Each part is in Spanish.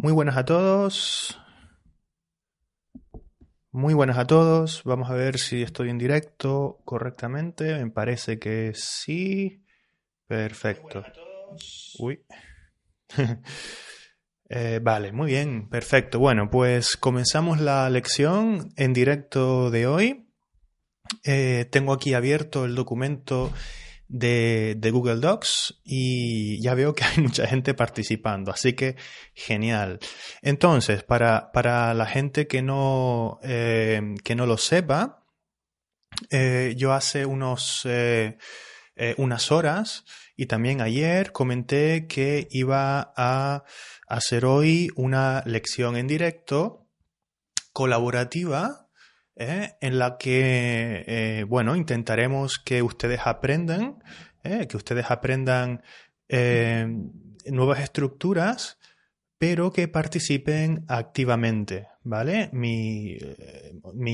Muy buenas a todos. Muy buenas a todos. Vamos a ver si estoy en directo correctamente. Me parece que sí. Perfecto. Uy. Eh, vale, muy bien, perfecto. Bueno, pues comenzamos la lección en directo de hoy. Eh, tengo aquí abierto el documento de, Google Docs y ya veo que hay mucha gente participando, así que genial. Entonces, para, para la gente que no, eh, que no lo sepa, eh, yo hace unos, eh, unas horas y también ayer comenté que iba a hacer hoy una lección en directo colaborativa ¿eh? en la que, eh, bueno, intentaremos que ustedes aprendan, ¿eh? que ustedes aprendan nuevas estructuras, pero que participen activamente, ¿vale? Mi,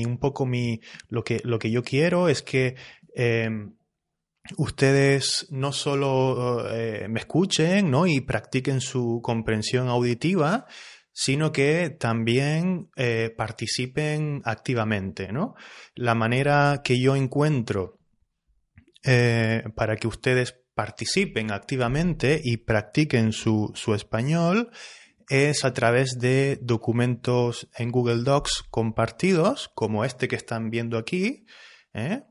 un poco mi, lo que, lo que yo quiero es que ustedes no solo me escuchen, ¿no? Y practiquen su comprensión auditiva, sino que también eh, participen activamente, ¿no? La manera que yo encuentro eh, para que ustedes participen activamente y practiquen su, español es a través de documentos en Google Docs compartidos, como este que están viendo aquí, ¿eh?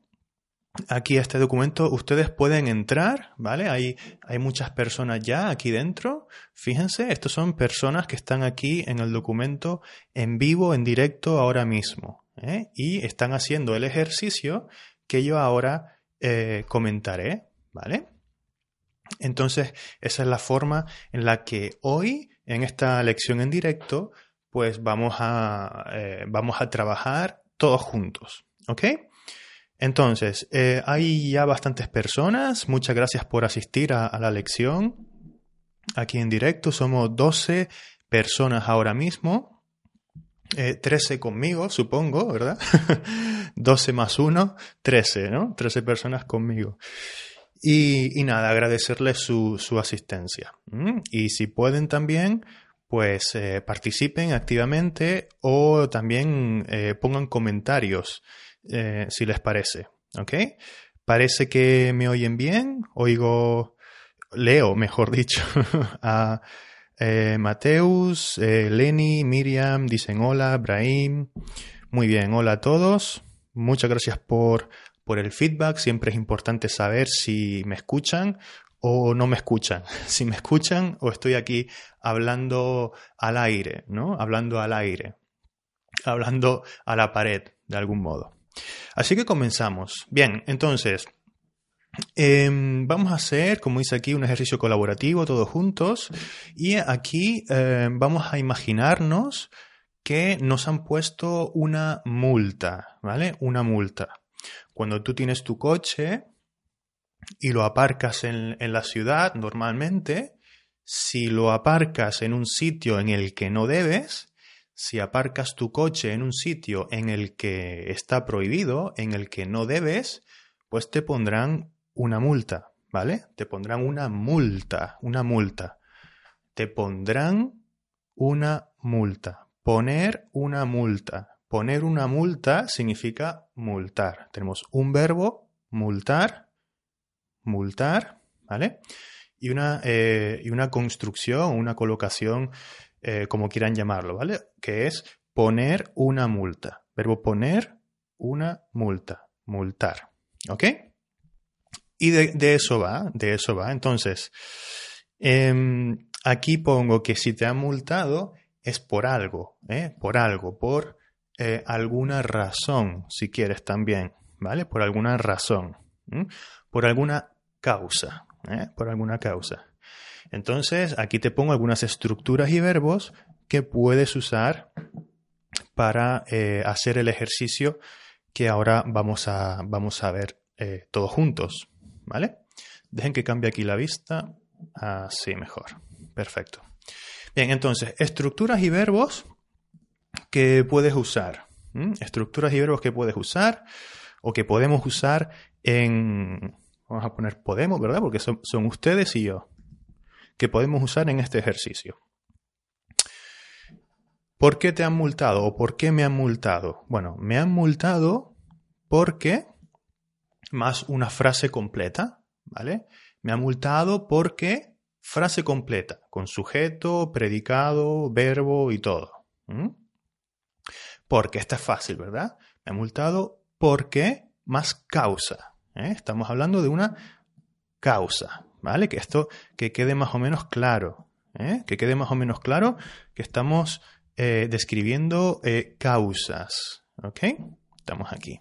Aquí este documento ustedes pueden entrar, ¿vale? Hay, hay muchas personas ya aquí dentro. Fíjense, estos son personas que están aquí en el documento en vivo, en directo ahora mismo. ¿eh? Y están haciendo el ejercicio que yo ahora eh, comentaré, ¿vale? Entonces, esa es la forma en la que hoy, en esta lección en directo, pues vamos a, eh, vamos a trabajar todos juntos, ¿ok? Entonces, eh, hay ya bastantes personas. Muchas gracias por asistir a, la lección. Aquí en directo somos 12 personas ahora mismo. 13 eh, conmigo, supongo, ¿verdad? 12 más 1, 13, ¿no? 13 personas conmigo. Y, nada, agradecerles su, asistencia. Y si pueden también, pues eh, participen activamente o también pongan comentarios eh, si les parece. ¿Ok? Parece que me oyen bien. Oigo, leo, mejor dicho, a eh, Mateus, eh, Lenny, Miriam, dicen hola, Brahim. Muy bien, hola a todos. Muchas gracias por, por el feedback. Siempre es importante saber si me escuchan o no me escuchan. Si me escuchan o estoy aquí hablando al aire, ¿no? Hablando al aire. Hablando a la pared, de algún modo. Así que comenzamos. Bien, entonces, em, vamos a hacer, como dice aquí, un ejercicio colaborativo todos juntos y aquí em, vamos a imaginarnos que nos han puesto una multa, ¿vale? Una multa. Cuando tú tienes tu coche y lo aparcas en la ciudad normalmente, si lo aparcas en un sitio en el que no debes, si aparcas tu coche en un sitio en el que está prohibido, en el que no debes, pues te pondrán una multa, ¿vale? Te pondrán una multa, una multa. Te pondrán una multa. Poner una multa. Poner una multa significa multar. Tenemos un verbo, multar, multar, ¿vale? Y una, eh, y una construcción, una colocación eh, como quieran llamarlo, ¿vale? Que es poner una multa. Verbo poner una multa, multar. ¿Ok? Y de, eso va, de eso va. Entonces, em, aquí pongo que si te han multado es por algo, ¿eh? Por algo, por eh, alguna razón, si quieres también, ¿vale? Por alguna razón, por alguna causa, ¿eh? Por alguna causa. Entonces, aquí te pongo algunas estructuras y verbos que puedes usar para eh, hacer el ejercicio que ahora vamos a, vamos a ver eh, todos juntos. ¿Vale? Dejen que cambie aquí la vista. Así mejor. Perfecto. Bien, entonces, estructuras y verbos que puedes usar. Estructuras y verbos que puedes usar o que podemos usar en... Vamos a poner podemos, ¿verdad? Porque son ustedes y yo que podemos usar en este ejercicio. ¿Por qué te han multado o por qué me han multado? Bueno, me han multado porque más una frase completa, ¿vale? Me han multado porque frase completa, con sujeto, predicado, verbo y todo. Porque esta es fácil, ¿verdad? Me han multado porque más causa. ¿eh? Estamos hablando de una causa, ¿vale? Que esto que quede más o menos claro. ¿eh? Que quede más o menos claro que estamos eh, describiendo causas. ¿Ok? Estamos aquí.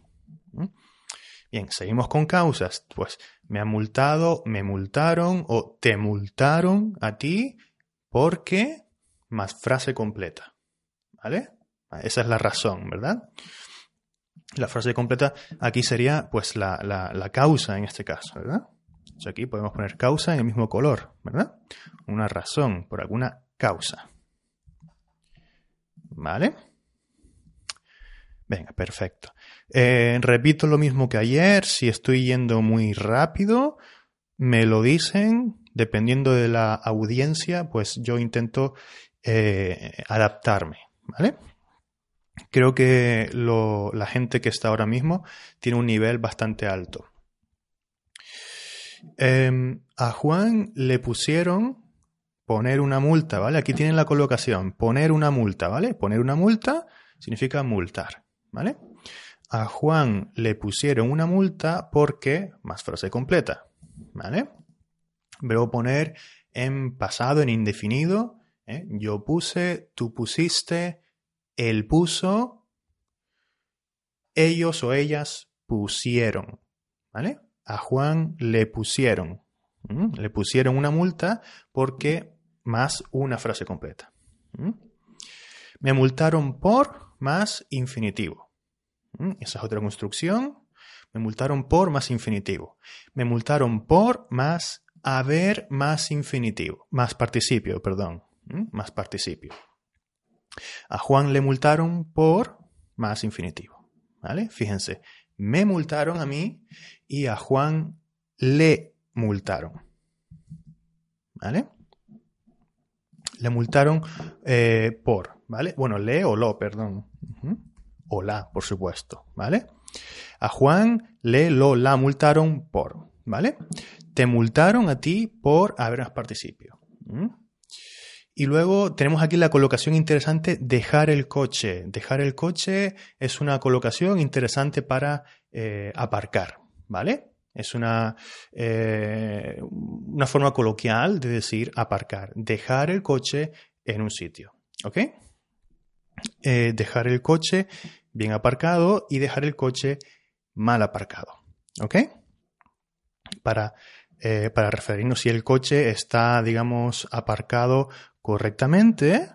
Bien, seguimos con causas. Pues me han multado, me multaron o te multaron a ti porque más frase completa. ¿Vale? Esa es la razón, ¿verdad? La frase completa aquí sería pues la, la, causa en este caso, ¿verdad? Aquí podemos poner causa en el mismo color, ¿verdad? Una razón, por alguna causa. ¿Vale? Venga, perfecto. Eh, repito lo mismo que ayer, si estoy yendo muy rápido, me lo dicen, dependiendo de la audiencia, pues yo intento eh, adaptarme, ¿vale? Creo que la gente que está ahora mismo tiene un nivel bastante alto. Em, a Juan le pusieron poner una multa, ¿vale? Aquí tienen la colocación, poner una multa, ¿vale? Poner una multa significa multar, ¿vale? A Juan le pusieron una multa porque, más frase completa, ¿vale? Veo poner en pasado, en indefinido. ¿eh? Yo puse, tú pusiste, él puso, ellos o ellas pusieron, ¿vale? A Juan le pusieron, le pusieron una multa porque más una frase completa. Me multaron por más infinitivo. Esa es otra construcción. Me multaron por más infinitivo. Me multaron por más haber más infinitivo, más participio, perdón, más participio. A Juan le multaron por más infinitivo. ¿Vale? Fíjense, me multaron a mí y a Juan le multaron. ¿Vale? Le multaron eh, por, ¿vale? Bueno, le o lo, perdón. O la, por supuesto, ¿vale? A Juan le, lo, la multaron por, ¿vale? Te multaron a ti por haber participio. Y luego tenemos aquí la colocación interesante, dejar el coche. Dejar el coche es una colocación interesante para eh, aparcar, ¿vale? Es una, eh, una forma coloquial de decir aparcar. Dejar el coche en un sitio, ¿ok? Eh, dejar el coche bien aparcado y dejar el coche mal aparcado, ¿ok? Para para referirnos si el coche está, digamos, aparcado correctamente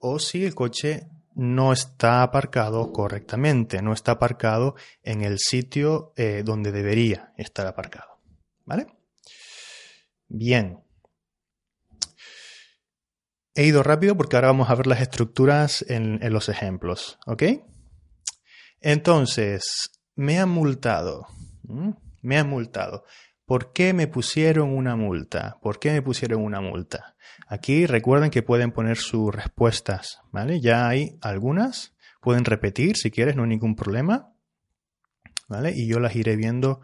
o si el coche no está aparcado correctamente, no está aparcado en el sitio eh, donde debería estar aparcado. ¿Vale? Bien. He ido rápido porque ahora vamos a ver las estructuras en, los ejemplos. ¿Ok? Entonces, me han multado. Me han multado. ¿Por qué me pusieron una multa? ¿Por qué me pusieron una multa? Aquí recuerden que pueden poner sus respuestas, ¿vale? Ya hay algunas, pueden repetir si quieres, no hay ningún problema, ¿vale? Y yo las iré viendo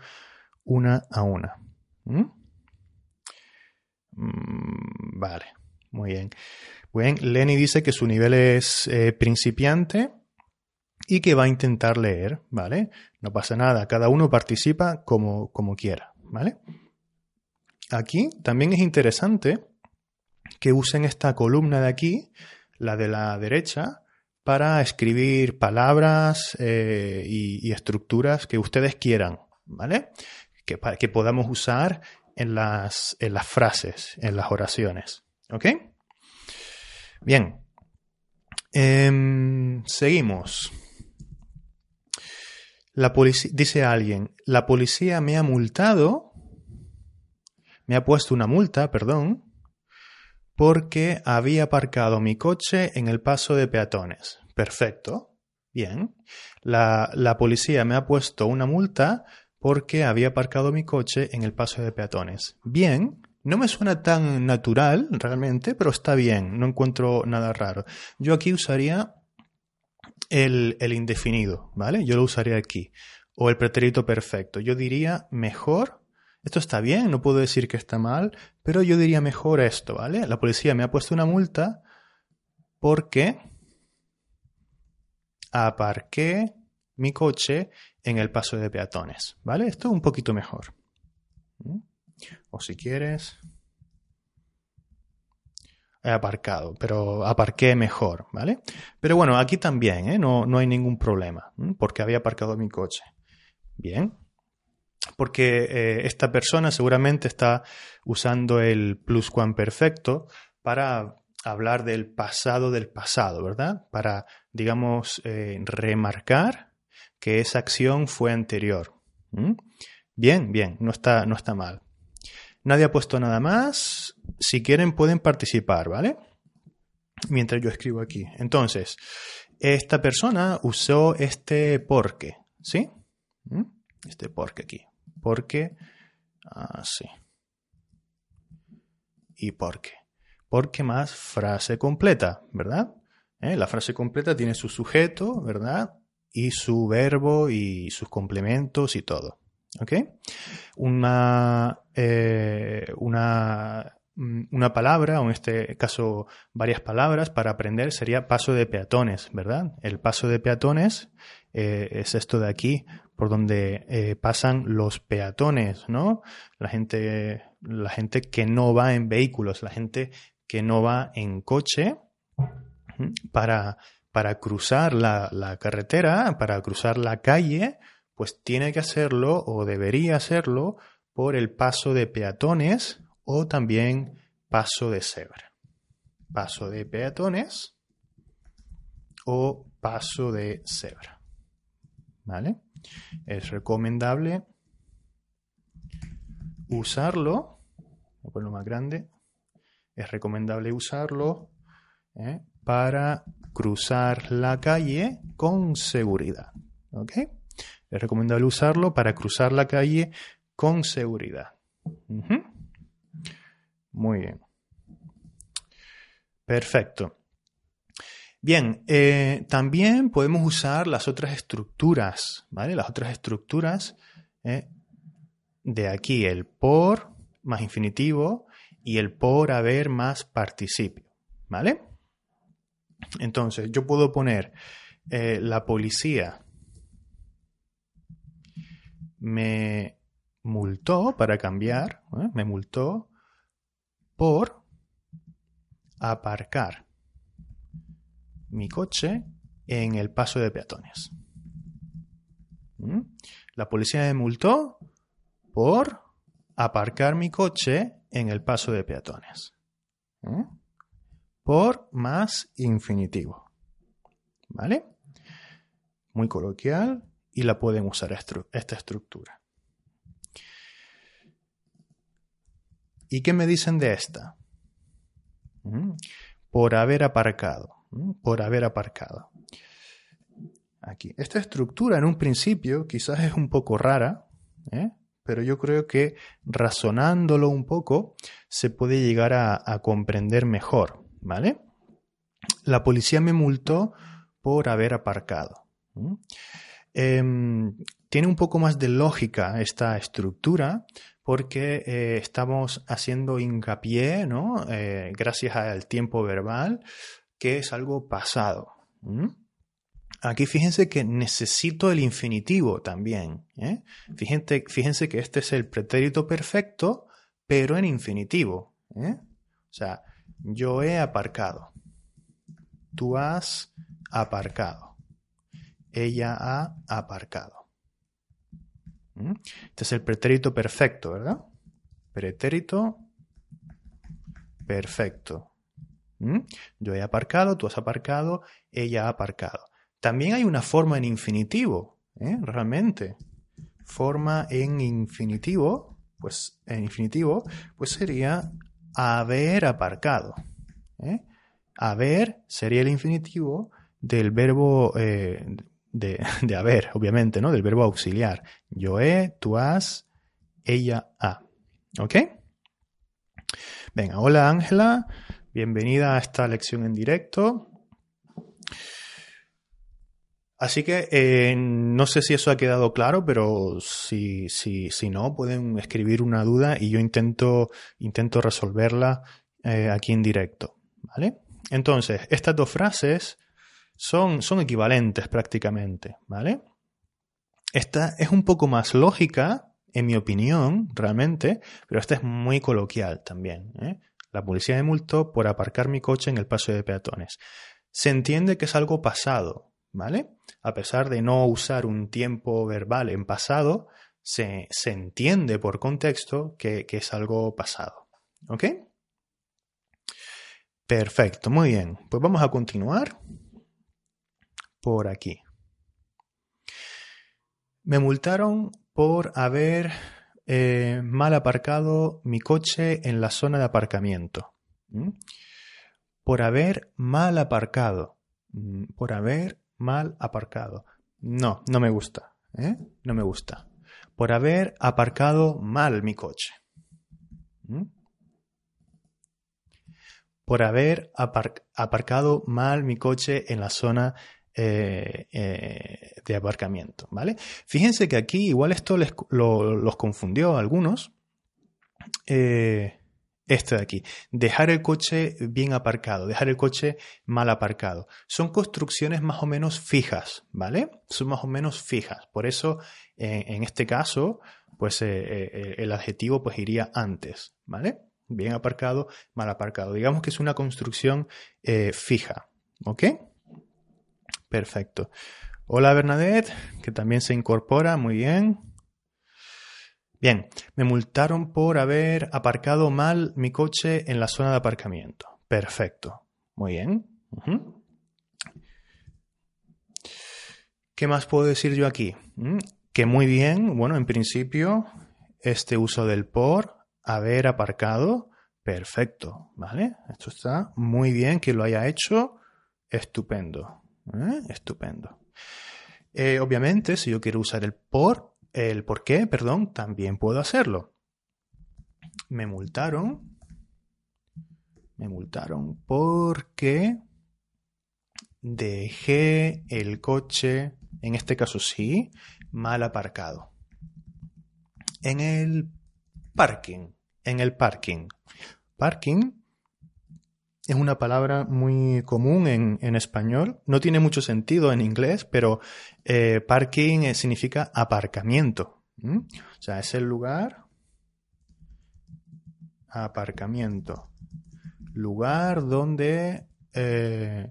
una a una. ¿Mm? Vale, muy bien. Bien, Lenny dice que su nivel es eh, principiante y que va a intentar leer, ¿vale? No pasa nada, cada uno participa como, como quiera. ¿Vale? Aquí también es interesante que usen esta columna de aquí, la de la derecha, para escribir palabras eh, y, estructuras que ustedes quieran, ¿vale? Que, que podamos usar en las, en las frases, en las oraciones. ¿Ok? Bien. Em, seguimos. La dice alguien, la policía me ha multado, me ha puesto una multa, perdón, porque había aparcado mi coche en el paso de peatones. Perfecto. Bien. La, la policía me ha puesto una multa porque había aparcado mi coche en el paso de peatones. Bien. No me suena tan natural realmente, pero está bien, no encuentro nada raro. Yo aquí usaría el, indefinido, ¿vale? Yo lo usaría aquí. O el pretérito perfecto. Yo diría mejor. Esto está bien, no puedo decir que está mal, pero yo diría mejor esto, ¿vale? La policía me ha puesto una multa porque aparqué mi coche en el paso de peatones, ¿vale? Esto es un poquito mejor. ¿Mm? O si quieres, he aparcado, pero aparqué mejor, ¿vale? Pero bueno, aquí también, ¿eh? no, no hay ningún problema, porque había aparcado mi coche. Bien, porque eh, esta persona seguramente está usando el pluscuamperfecto para hablar del pasado del pasado, ¿verdad? Para, digamos, eh, remarcar que esa acción fue anterior. Bien, bien, no está, no está mal. Nadie ha puesto nada más. Si quieren pueden participar, ¿vale? Mientras yo escribo aquí. Entonces, esta persona usó este porque, ¿sí? Este porque aquí. Porque, así. Ah, ¿Y por qué? Porque más frase completa, ¿verdad? ¿Eh? La frase completa tiene su sujeto, ¿verdad? Y su verbo y sus complementos y todo. ¿Ok? Una, eh, una, mm, una palabra, o en este caso varias palabras para aprender sería paso de peatones, ¿verdad? El paso de peatones eh, es esto de aquí, por donde eh, pasan los peatones, ¿no? La gente, la gente que no va en vehículos, la gente que no va en coche para, para cruzar la, la carretera, para cruzar la calle, pues tiene que hacerlo o debería hacerlo por el paso de peatones o también paso de cebra. Paso de peatones o paso de cebra. ¿Vale? Es recomendable usarlo, voy a ponerlo más grande, es recomendable usarlo ¿eh? para cruzar la calle con seguridad. ¿Ok? Es recomendable usarlo para cruzar la calle con seguridad. Muy bien. Perfecto. Bien, eh, también podemos usar las otras estructuras, ¿vale? Las otras estructuras eh, de aquí, el por más infinitivo y el por haber más participio, ¿vale? Entonces, yo puedo poner eh, la policía me multó para cambiar, ¿eh? me multó por aparcar mi coche en el paso de peatones. ¿Mm? La policía me multó por aparcar mi coche en el paso de peatones. ¿Mm? Por más infinitivo. ¿Vale? Muy coloquial, y la pueden usar esta estructura. ¿Y qué me dicen de esta? Mm, por haber aparcado. Mm, por haber aparcado. Aquí. Esta estructura en un principio quizás es un poco rara, ¿eh? pero yo creo que razonándolo un poco se puede llegar a, a comprender mejor. ¿Vale? La policía me multó por haber aparcado. Em, tiene un poco más de lógica esta estructura porque eh, estamos haciendo hincapié, ¿no? Eh, gracias al tiempo verbal, que es algo pasado. Aquí fíjense que necesito el infinitivo también. ¿eh? Fíjense, fíjense, que este es el pretérito perfecto, pero en infinitivo. O sea, yo he aparcado. Tú has aparcado ella ha aparcado. ¿Mm? Este es el pretérito perfecto, ¿verdad? Pretérito perfecto. ¿Mm? Yo he aparcado, tú has aparcado, ella ha aparcado. También hay una forma en infinitivo, ¿eh? realmente. Forma en infinitivo, pues en infinitivo, pues sería haber aparcado. ¿eh? Haber sería el infinitivo del verbo, eh, de, de haber, obviamente, ¿no? Del verbo auxiliar. Yo he, tú has, ella ha. ¿Ok? Venga, hola Ángela, bienvenida a esta lección en directo. Así que eh, no sé si eso ha quedado claro, pero si, si, si no, pueden escribir una duda y yo intento, intento resolverla eh, aquí en directo. ¿Vale? Entonces, estas dos frases son, son equivalentes prácticamente. ¿Vale? Esta es un poco más lógica, en mi opinión, realmente, pero esta es muy coloquial también. ¿eh? La policía de multó por aparcar mi coche en el paso de peatones. Se entiende que es algo pasado, ¿vale? A pesar de no usar un tiempo verbal en pasado, se, entiende por contexto que, que, es algo pasado. ¿Ok? Perfecto, muy bien. Pues vamos a continuar por aquí. Me multaron por haber eh, mal aparcado mi coche en la zona de aparcamiento. Por haber mal aparcado. Por haber mal aparcado. No, no me gusta. ¿eh? No me gusta. Por haber aparcado mal mi coche. Por haber aparcado mal mi coche en la zona eh, eh, de aparcamiento. ¿Vale? Fíjense que aquí igual esto los confundió a algunos. Eh, este de aquí. Dejar el coche bien aparcado, dejar el coche mal aparcado. Son construcciones más o menos fijas, ¿vale? Son más o menos fijas. Por eso, en este caso, pues eh, el adjetivo pues iría antes, ¿vale? Bien aparcado, mal aparcado. Digamos que es una construcción fija, ¿ok? Perfecto. Hola Bernadette, que también se incorpora, muy bien. Bien, me multaron por haber aparcado mal mi coche en la zona de aparcamiento. Perfecto. Muy bien. ¿Qué más puedo decir yo aquí? Mm, que muy bien, bueno, en principio, este uso del por, haber aparcado, perfecto, ¿vale? Esto está muy bien que lo haya hecho, estupendo, ¿eh? estupendo. Eh, obviamente, si yo quiero usar el por, el por qué, perdón, también puedo hacerlo. Me multaron. Me multaron porque dejé el coche, en este caso sí, mal aparcado. En el parking. En el parking. Parking es una palabra muy común en, español. No tiene mucho sentido en inglés, pero eh, parking eh, significa aparcamiento. O sea, es el lugar. Aparcamiento. Lugar donde, eh,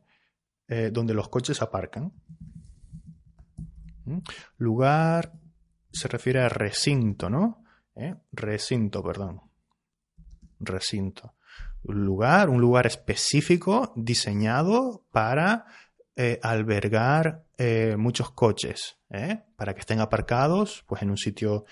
donde los coches aparcan. Lugar se refiere a recinto, ¿no? Recinto, perdón. Recinto lugar, un lugar específico diseñado para eh, albergar eh, muchos coches, ¿eh? para que estén aparcados pues, en un sitio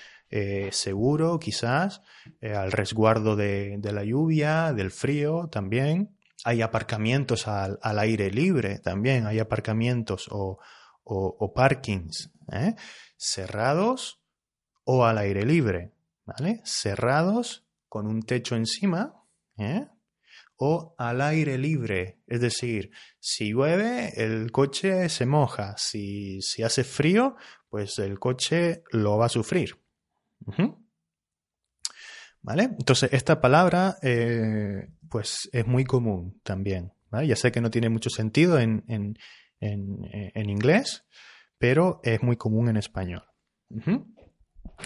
seguro, quizás, al resguardo de, la lluvia, del frío también. Hay aparcamientos al, aire libre también, hay aparcamientos o, o parkings cerrados o al aire libre, ¿vale? Cerrados con un techo encima. O al aire libre. Es decir, si llueve, el coche se moja. Si, si hace frío, pues el coche lo va a sufrir. ¿Vale? Entonces, esta palabra, eh, pues es muy común también. Ya sé que no tiene mucho sentido en, en, en, inglés, pero es muy común en español.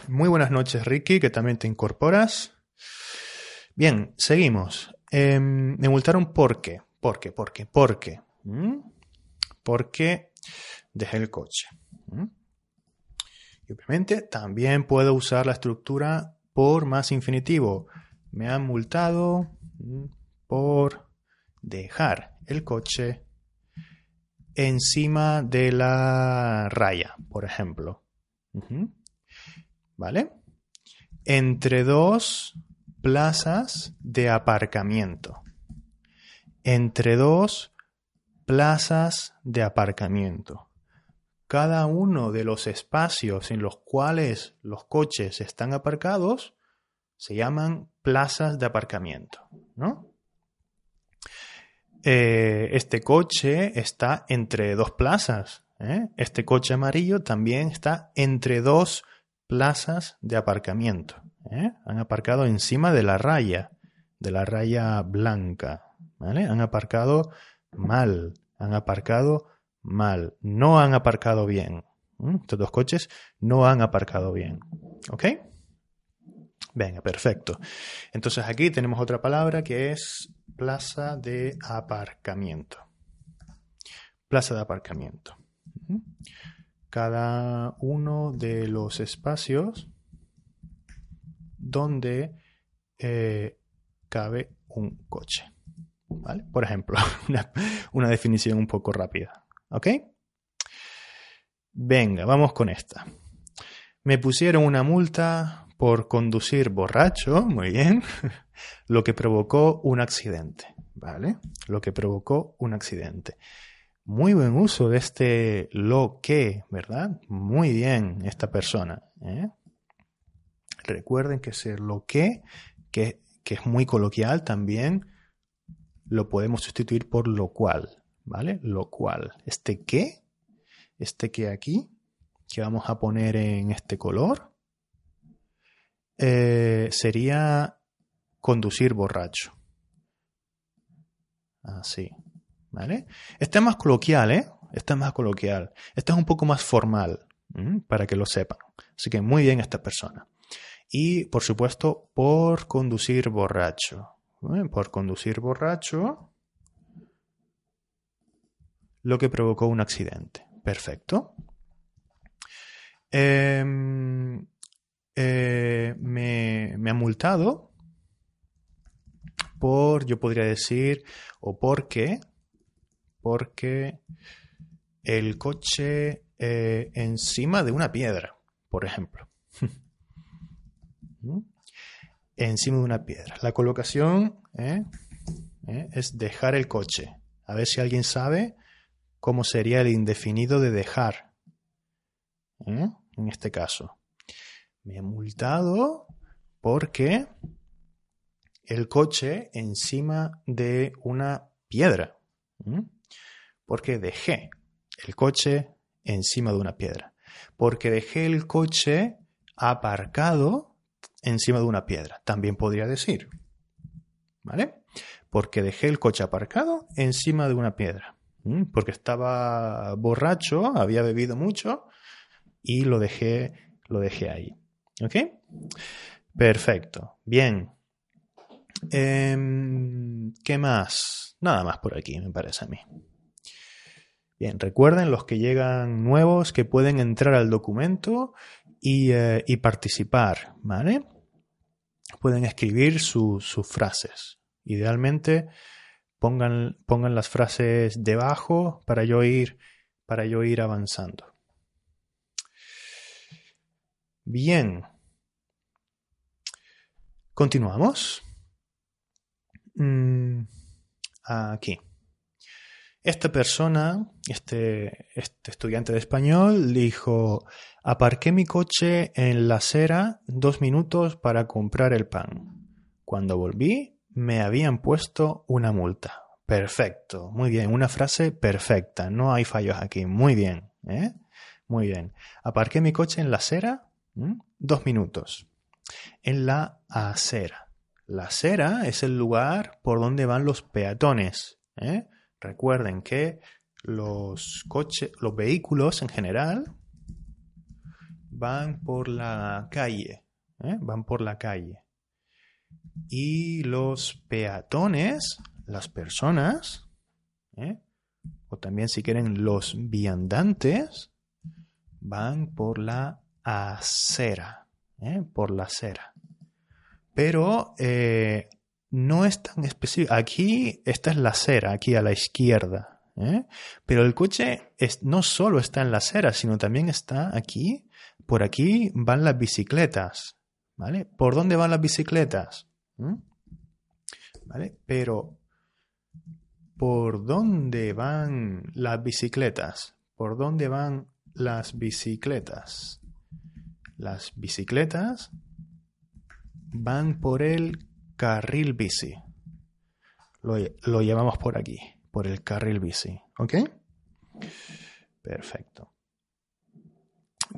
Muy buenas noches, Ricky, que también te incorporas. Bien, seguimos. Em, me multaron porque, porque, porque, porque, porque dejé el coche. Y obviamente también puedo usar la estructura por más infinitivo. Me han multado por dejar el coche encima de la raya, por ejemplo. ¿Vale? Entre dos plazas de aparcamiento. Entre dos plazas de aparcamiento. Cada uno de los espacios en los cuales los coches están aparcados se llaman plazas de aparcamiento, ¿no? Eh, este coche está entre dos plazas. ¿eh? Este coche amarillo también está entre dos plazas de aparcamiento. ¿Eh? Han aparcado encima de la raya, de la raya blanca. ¿vale? Han aparcado mal, han aparcado mal, no han aparcado bien. Estos dos coches no han aparcado bien. ¿Ok? Venga, perfecto. Entonces aquí tenemos otra palabra que es plaza de aparcamiento. Plaza de aparcamiento. Cada uno de los espacios donde eh, cabe un coche. ¿Vale? Por ejemplo, una, una definición un poco rápida. ¿Ok? Venga, vamos con esta. Me pusieron una multa por conducir borracho, muy bien, lo que provocó un accidente, ¿vale? Lo que provocó un accidente. Muy buen uso de este lo que, ¿verdad? Muy bien esta persona. ¿eh? Recuerden que ser lo que, que, que es muy coloquial también, lo podemos sustituir por lo cual, ¿vale? Lo cual. Este que, este que aquí, que vamos a poner en este color, eh, sería conducir borracho. Así. ¿Vale? Este es más coloquial, ¿eh? Este es más coloquial. Este es un poco más formal, para que lo sepan. Así que muy bien esta persona. Y, por supuesto, por conducir borracho. Por conducir borracho, lo que provocó un accidente. Perfecto. Eh, eh, me, me, ha multado por, yo podría decir, o porque, porque el coche eh, encima de una piedra, por ejemplo. Encima de una piedra. La colocación ¿eh? es dejar el coche. A ver si alguien sabe cómo sería el indefinido de dejar. En este caso me ha multado porque el coche encima de una piedra. Porque dejé el coche encima de una piedra. Porque dejé el coche aparcado encima de una piedra. También podría decir. ¿Vale? Porque dejé el coche aparcado encima de una piedra. Porque estaba borracho, había bebido mucho y lo dejé, lo dejé ahí. ¿Ok? Perfecto. Bien. Em, ¿Qué más? Nada más por aquí, me parece a mí. Bien, recuerden los que llegan nuevos que pueden entrar al documento y, eh, participar, ¿vale? Pueden escribir sus frases. Idealmente pongan, pongan las frases debajo para yo ir, para yo ir avanzando. Bien. Continuamos. Mm, aquí. Esta persona, este, este, estudiante de español, dijo, aparqué mi coche en la acera dos minutos para comprar el pan. Cuando volví, me habían puesto una multa. Perfecto, muy bien, una frase perfecta, no hay fallos aquí, muy bien, ¿eh? Muy bien. Aparqué mi coche en la acera Dos minutos. En la acera. La acera es el lugar por donde van los peatones. ¿eh? Recuerden que los coches, los vehículos en general van por la calle. ¿eh? Van por la calle. Y los peatones, las personas, ¿eh? o también si quieren los viandantes, van por la acera, ¿eh? por la acera. Pero no es tan específico. Aquí, esta es la acera, aquí a la izquierda. ¿eh? Pero el coche es, no solo está en la acera, sino también está aquí. Por aquí van las bicicletas. ¿Vale? ¿Por dónde van las bicicletas? ¿Mm? ¿Vale? Pero, ¿por dónde van las bicicletas? ¿Por dónde van las bicicletas? Las bicicletas van por el carril bici. Lo, lo llevamos por aquí, por el carril bici. ¿Ok? Perfecto.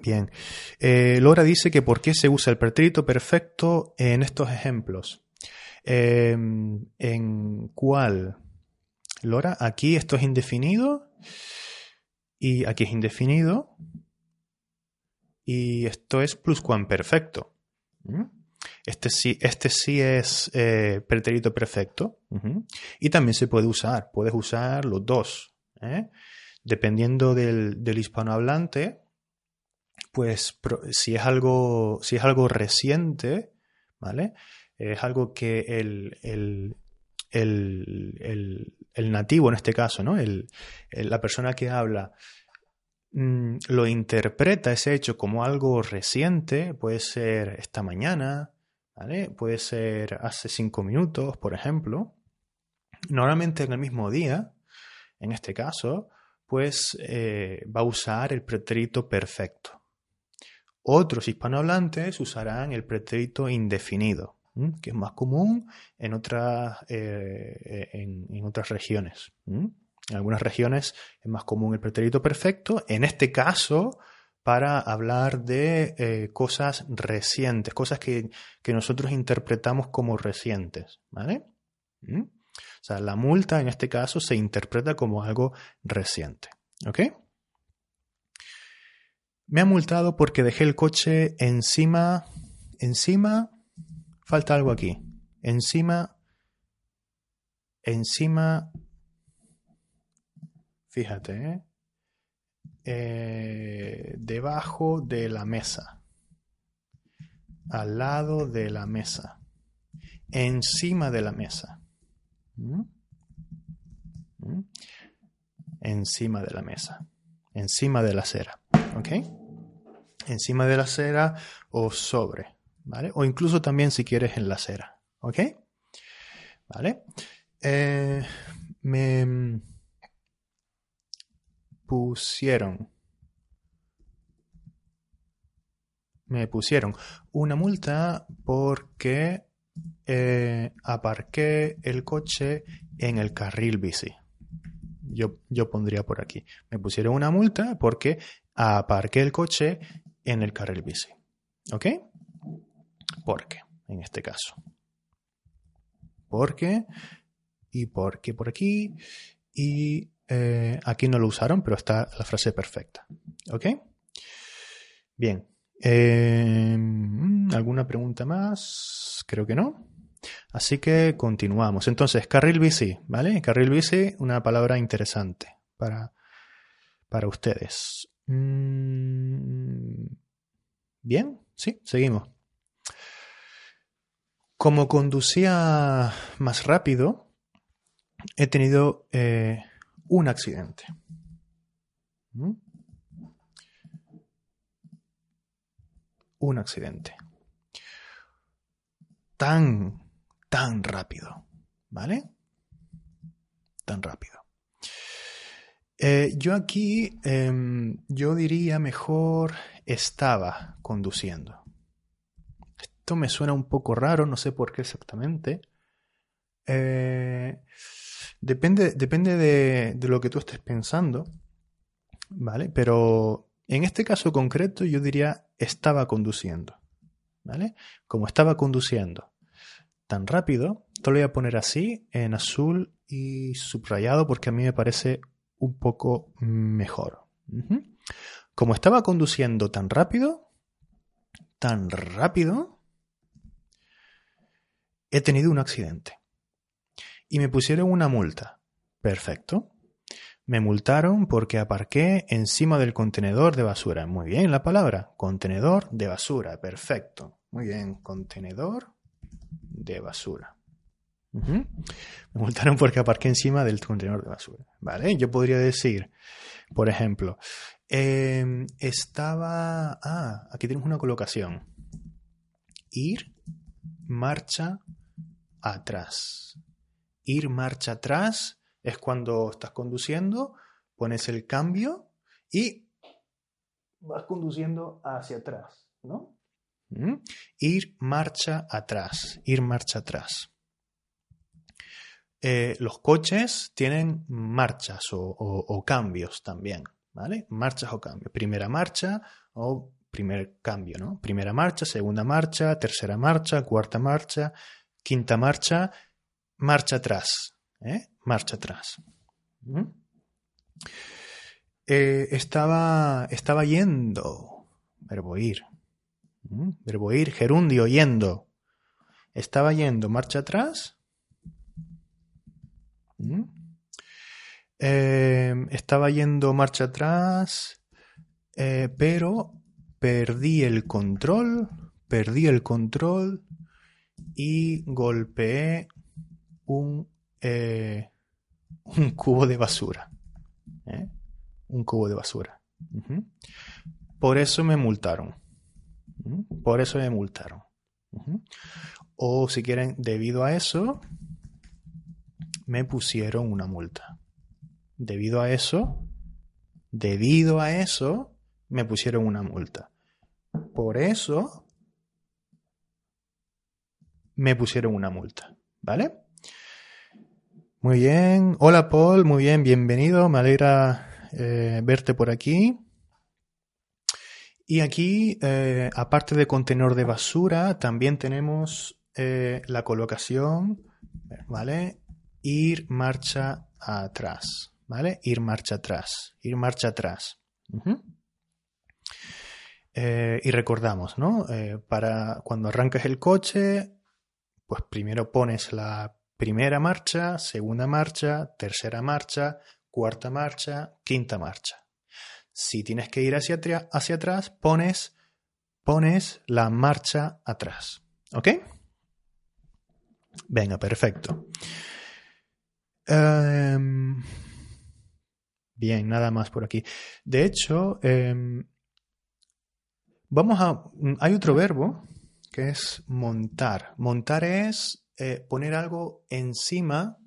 Bien. Eh, Laura dice que por qué se usa el pretérito perfecto en estos ejemplos. Em, ¿En cuál? Laura, aquí esto es indefinido y aquí es indefinido y esto es pluscuamperfecto. ¿Mm? Este sí, este sí es eh, pretérito perfecto y también se puede usar. Puedes usar los dos. ¿eh? Dependiendo del, hispanohablante, pues si es algo, si es algo reciente, ¿vale? Es algo que el, el, el, el nativo en este caso, ¿no? la persona que habla mm, lo interpreta ese hecho como algo reciente, puede ser esta mañana, Puede ser hace cinco minutos, por ejemplo. Normalmente en el mismo día, en este caso, pues eh, va a usar el pretérito perfecto. Otros hispanohablantes usarán el pretérito indefinido, que es más común en otras, eh, en, otras regiones. En algunas regiones es más común el pretérito perfecto. En este caso, para hablar de eh, cosas recientes, cosas que, nosotros interpretamos como recientes. ¿vale? O sea, la multa en este caso se interpreta como algo reciente. ¿Ok? Me ha multado porque dejé el coche encima. Encima. Falta algo aquí. Encima. Encima. Fíjate, ¿eh? Eh, debajo de la mesa. Al lado de la mesa. Encima de la mesa. ¿Mm? ¿Mm? Encima de la mesa. Encima de la acera. ¿Ok? encima de la acera o sobre, ¿vale? O incluso también si quieres en la acera, ¿ok? ¿Vale? Eh, me pusieron, me pusieron una multa porque eh, aparqué el coche en el carril bici. Yo, yo, pondría por aquí. Me pusieron una multa porque aparqué el coche en el carril bici. ¿Ok? ¿Por qué? En este caso. ¿Por qué? Y por qué por aquí. Y eh, aquí no lo usaron, pero está la frase perfecta. ¿Ok? Bien. Eh, ¿Alguna pregunta más? Creo que no. Así que continuamos. Entonces, carril bici, ¿vale? Carril bici, una palabra interesante para, para ustedes. Mm, bien, sí, seguimos. Como conducía más rápido, he tenido eh, un accidente. ¿Mm? Un accidente. Tan, tan rápido. ¿Vale? Tan rápido. Eh, yo aquí, em, yo diría mejor estaba conduciendo. Esto me suena un poco raro, no sé por qué exactamente. Eh, depende depende de, de, lo que tú estés pensando, ¿vale? Pero en este caso concreto yo diría estaba conduciendo, ¿vale? Como estaba conduciendo tan rápido, te lo voy a poner así, en azul y subrayado, porque a mí me parece un poco mejor. Como estaba conduciendo tan rápido, tan rápido, he tenido un accidente. Y me pusieron una multa. Perfecto. Me multaron porque aparqué encima del contenedor de basura. Muy bien la palabra. Contenedor de basura. Perfecto. Muy bien. Contenedor de basura. Me multaron porque aparqué encima del contenedor de basura. ¿Vale? Yo podría decir, por ejemplo, em, estaba. Ah, aquí tenemos una colocación. Ir, marcha, atrás. Ir, marcha, atrás es cuando estás conduciendo, pones el cambio y vas conduciendo hacia atrás, ¿no? Ir, marcha, atrás. Ir, marcha, atrás. eh, los coches tienen marchas o, cambios también, ¿vale? Marchas o cambios. Primera marcha o primer cambio, ¿no? Primera marcha, segunda marcha, tercera marcha, cuarta marcha, quinta marcha, marcha atrás, ¿eh? Marcha atrás. ¿Mm? Eh, estaba, estaba yendo, verbo ir, ¿Mm? verbo ir, gerundio, yendo. Estaba yendo, marcha atrás. ¿Mm? Eh, estaba yendo marcha atrás, pero perdí el control, perdí el control y golpeé un, eh, un cubo de basura. ¿eh? Un cubo de basura. Por eso me multaron. Por eso me multaron. O si quieren, debido a eso, me pusieron una multa. Debido a eso, debido a eso, me pusieron una multa. Por eso me pusieron una multa, ¿vale? Muy bien. Hola Paul, muy bien, bienvenido. Me alegra eh, verte por aquí. Y aquí, eh, aparte de contenedor de basura, también tenemos eh, la colocación, ¿vale? Ir marcha atrás, ¿vale? Ir marcha atrás, ir marcha atrás. Y recordamos, ¿no? Para cuando arrancas el coche, pues primero pones la primera marcha, segunda marcha, tercera marcha, cuarta marcha, quinta marcha. Si tienes que ir hacia, hacia atrás, pones, pones la marcha atrás. ¿Ok? Venga, perfecto. Em, bien, nada más por aquí. De hecho, em, Vamos a... Hay otro verbo que es montar. Montar es eh, poner algo encima,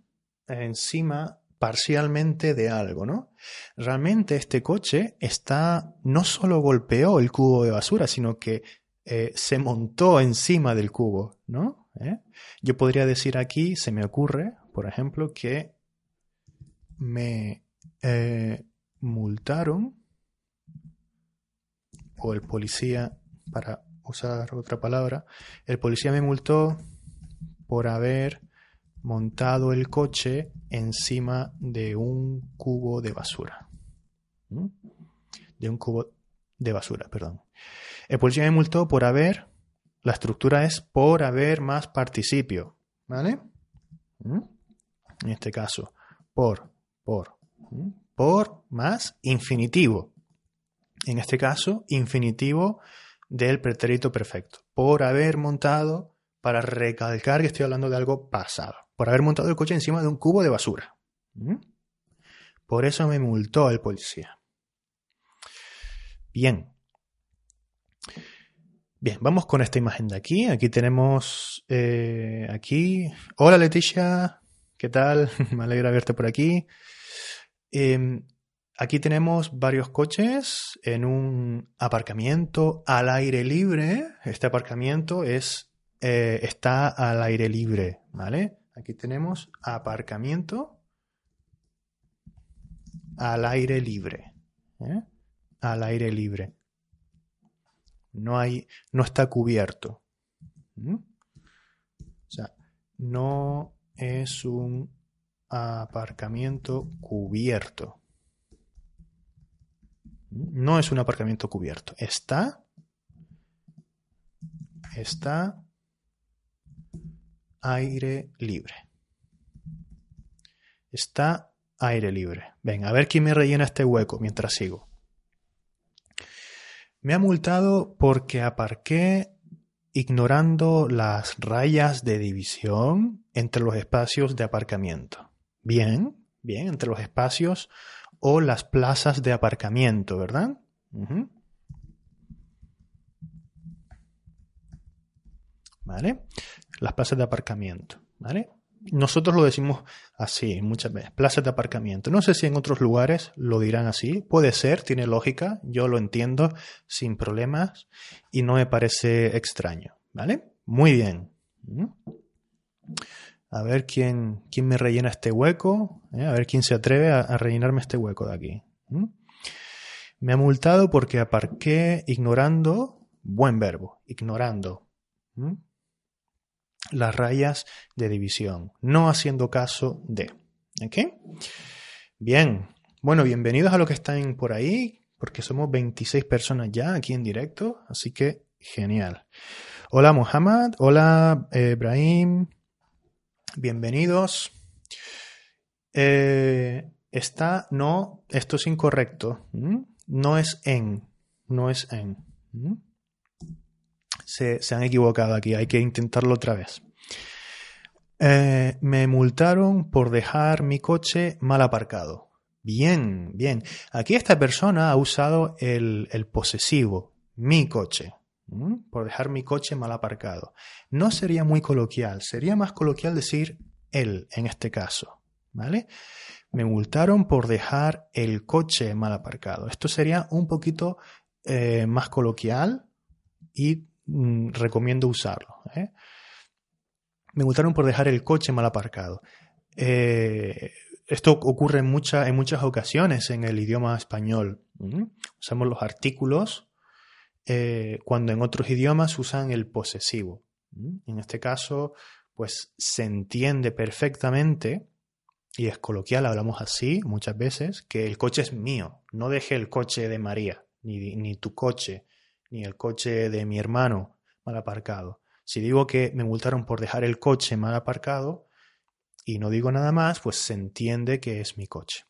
encima parcialmente de algo, ¿no? Realmente este coche está, no solo golpeó el cubo de basura, sino que eh, se montó encima del cubo, ¿no? ¿Eh? Yo podría decir aquí, se me ocurre, por ejemplo, que me multaron o el policía, para usar otra palabra, el policía me multó por haber montado el coche encima de un cubo de basura. ¿Mm? De un cubo de basura, perdón. El policía me multó por haber, la estructura es por haber más participio, ¿vale? ¿Mm? En este caso, por, por, ¿Mm? por más infinitivo en este caso, infinitivo del pretérito perfecto, por haber montado, para recalcar que estoy hablando de algo pasado, por haber montado el coche encima de un cubo de basura. ¿Mm? Por eso me multó el policía. Bien. Bien, vamos con esta imagen de aquí. Aquí tenemos, eh, aquí, hola Leticia, ¿qué tal? me alegra verte por aquí. Em, Aquí tenemos varios coches en un aparcamiento al aire libre. Este aparcamiento es, eh, está al aire libre, ¿vale? Aquí tenemos aparcamiento al aire libre. ¿eh? Al aire libre. No hay, no está cubierto. O sea, no es un aparcamiento cubierto. No es un aparcamiento cubierto. Está. Está aire libre. Está aire libre. Venga, a ver quién me rellena este hueco mientras sigo. Me ha multado porque aparqué ignorando las rayas de división entre los espacios de aparcamiento. Bien, bien, entre los espacios o las plazas de aparcamiento, ¿verdad? ¿Vale? Las plazas de aparcamiento, ¿vale? Nosotros lo decimos así muchas veces, plazas de aparcamiento. No sé si en otros lugares lo dirán así. Puede ser, tiene lógica, yo lo entiendo sin problemas y no me parece extraño, ¿vale? Muy bien. A ver quién, quién me rellena este hueco. ¿eh? A ver quién se atreve a, rellenarme este hueco de aquí. Me ha multado porque aparqué ignorando, buen verbo, ignorando las rayas de división, no haciendo caso de. ¿Ok? Bien. Bueno, bienvenidos a los que están por ahí, porque somos 26 personas ya aquí en directo, así que genial. Hola Mohamed, hola Ibrahim, bienvenidos. Eh, está, no, esto es incorrecto. No es en, no es en. Se, han equivocado aquí, hay que intentarlo otra vez. Eh, me multaron por dejar mi coche mal aparcado. Bien, bien. Aquí esta persona ha usado el, el posesivo, mi coche, por dejar mi coche mal aparcado. No sería muy coloquial, sería más coloquial decir él en este caso, ¿vale? Me multaron por dejar el coche mal aparcado. Esto sería un poquito eh, más coloquial y mm, recomiendo usarlo. ¿eh? Me multaron por dejar el coche mal aparcado. Eh, esto ocurre en, en, muchas ocasiones en el idioma español. Usamos los artículos cuando en otros idiomas usan el posesivo. En este caso, pues se entiende perfectamente, y es coloquial, hablamos así muchas veces, que el coche es mío. No deje el coche de María, ni, ni tu coche, ni el coche de mi hermano mal aparcado. Si digo que me multaron por dejar el coche mal aparcado y no digo nada más, pues se entiende que es mi coche.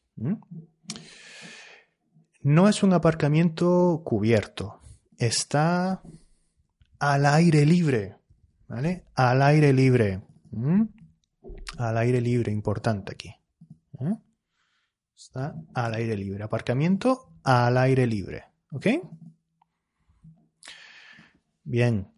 No es un aparcamiento cubierto, está al aire libre. ¿Vale? Al aire libre. Al aire libre, importante aquí. Está al aire libre. Aparcamiento al aire libre. ¿Ok? Bien.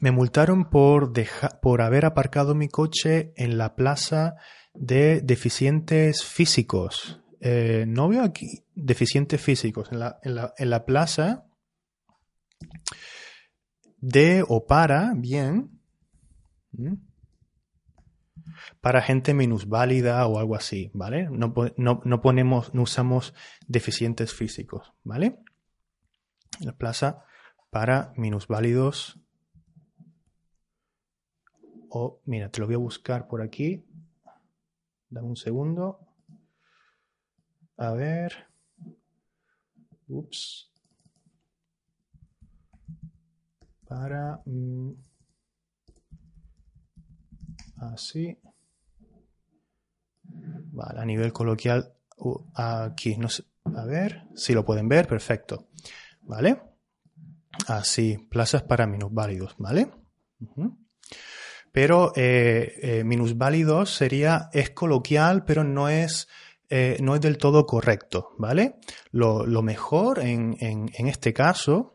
Me multaron por, por haber aparcado mi coche en la plaza de deficientes físicos. Eh, no veo aquí deficientes físicos. En la, en la, en la plaza de o para, bien. ¿Mm? Para gente minusválida o algo así, ¿vale? No, no, ponemos, no usamos deficientes físicos, ¿vale? La plaza para minusválidos. O, mira, te lo voy a buscar por aquí. Dame un segundo. A ver. Ups. para mm, así vale, a nivel coloquial aquí no sé, a ver si lo pueden ver perfecto vale así plazas para minusválidos vale pero eh, eh, minusválidos sería es coloquial pero no es eh, no es del todo correcto, ¿vale? Lo, mejor en, en, este caso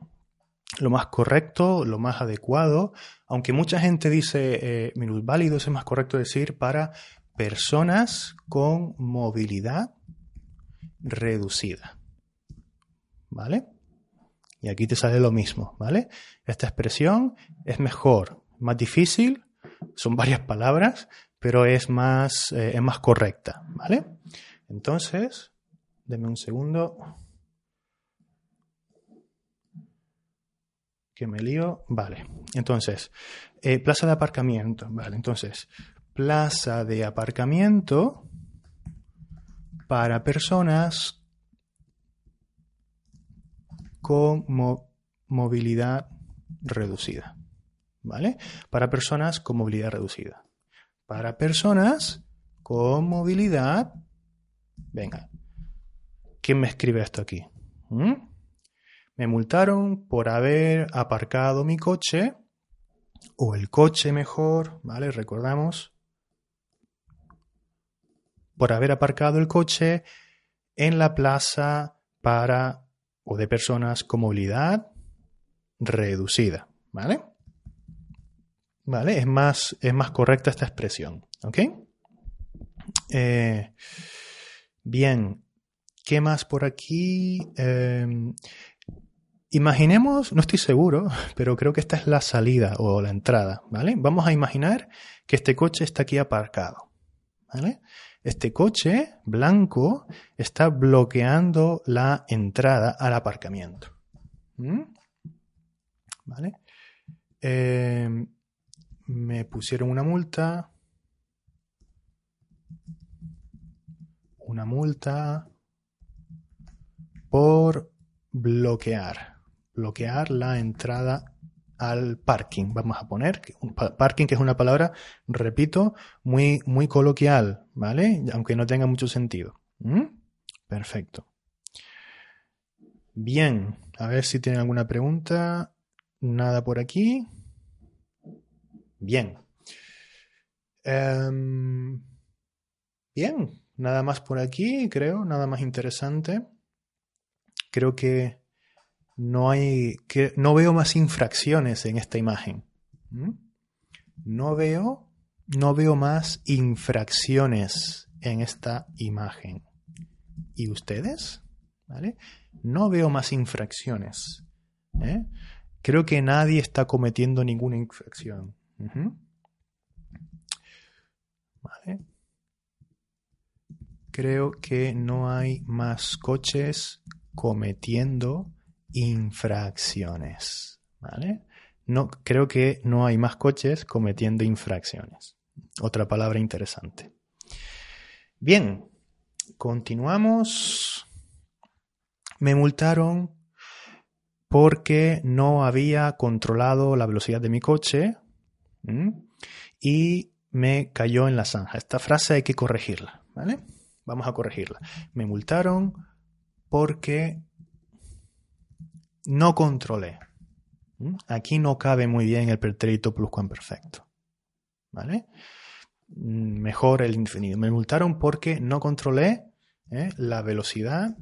lo más correcto, lo más adecuado, aunque mucha gente dice eh, minusválidos, es más correcto decir para personas con movilidad reducida. ¿Vale? Y aquí te sale lo mismo, ¿vale? Esta expresión es mejor, más difícil, son varias palabras, pero es más, eh, es más correcta, ¿vale? Entonces, denme un segundo. que me lío. Vale, entonces, eh, plaza de aparcamiento. Vale, entonces, plaza de aparcamiento para personas con movilidad reducida. ¿Vale? Para personas con movilidad reducida. Para personas con movilidad... Venga. ¿Quién me escribe esto aquí? ¿Mm? Me multaron por haber aparcado mi coche, o el coche mejor, ¿vale? Recordamos, por haber aparcado el coche en la plaza para o de personas con movilidad reducida, ¿vale? ¿Vale? Es más, es más correcta esta expresión, ¿ok? Eh, bien, ¿qué más por aquí? Eh, Imaginemos, no estoy seguro, pero creo que esta es la salida o la entrada, ¿vale? Vamos a imaginar que este coche está aquí aparcado, ¿vale? Este coche blanco está bloqueando la entrada al aparcamiento. ¿Mm? ¿Vale? Eh, me pusieron una multa. Una multa por bloquear bloquear la entrada al parking. Vamos a poner parking, que es una palabra, repito, muy, muy coloquial, ¿vale? Aunque no tenga mucho sentido. ¿Mm? Perfecto. Bien, a ver si tienen alguna pregunta. Nada por aquí. Bien. Em, bien, nada más por aquí, creo, nada más interesante. Creo que no hay que no veo más infracciones en esta imagen. ¿Mm? No veo no veo más infracciones en esta imagen. ¿Y ustedes? ¿Vale? No veo más infracciones. ¿eh? Creo que nadie está cometiendo ninguna infracción. Creo que no hay más coches cometiendo infracciones. ¿Vale? No, creo que no hay más coches cometiendo infracciones. Otra palabra interesante. Bien, continuamos. Me multaron porque no había controlado la velocidad de mi coche y me cayó en la zanja. Esta frase hay que corregirla, ¿vale? Vamos a corregirla. Me multaron porque no controlé. ¿Mm? Aquí no cabe muy bien el pretérito pluscuamperfecto. ¿Vale? Mm, mejor el indefinido. Me multaron porque no controlé ¿eh? la velocidad.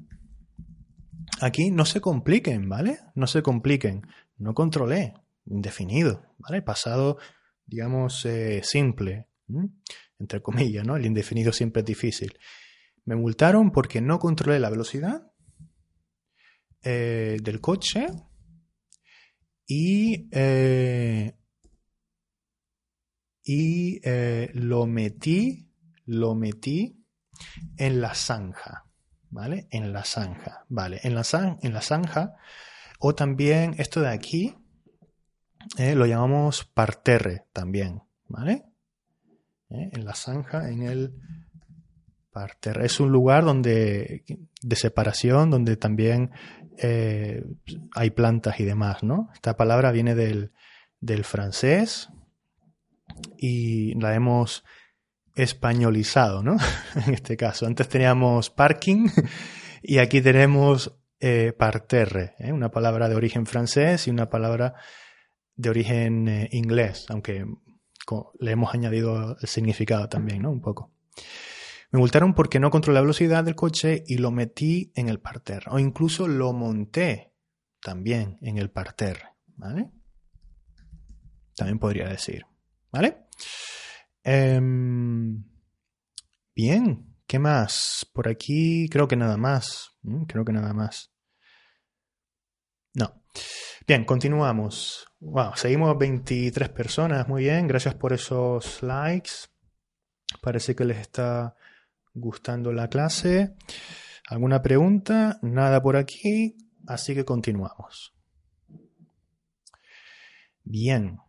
Aquí no se compliquen, ¿vale? No se compliquen. No controlé. Indefinido, ¿vale? Pasado, digamos, eh, simple. Entre comillas, ¿no? El indefinido siempre es difícil. Me multaron porque no controlé la velocidad eh, del coche y, eh, y eh, lo metí, lo metí en la zanja, ¿vale? En la zanja, ¿vale? En la, en la zanja, o también esto de aquí, lo llamamos parterre también, ¿vale? En la zanja, en el parterre. Es un lugar donde, de separación, donde también eh, hay plantas y demás, ¿no? Esta palabra viene del, francés y la hemos españolizado, ¿no? en este caso. Antes teníamos parking y aquí tenemos eh, parterre, ¿eh? una palabra de origen francés y una palabra de origen inglés, aunque le hemos añadido el significado también, ¿no? Un poco. Me multaron porque no controlé la velocidad del coche y lo metí en el parterre. O incluso lo monté también en el parterre. ¿Vale? También podría decir. ¿Vale? Em, bien. ¿Qué más? Por aquí creo que nada más. Creo que nada más. No. Bien, continuamos. Wow, seguimos 23 personas. Muy bien, gracias por esos likes. Parece que les está gustando la clase. ¿Alguna pregunta? Nada por aquí, así que continuamos. Bien.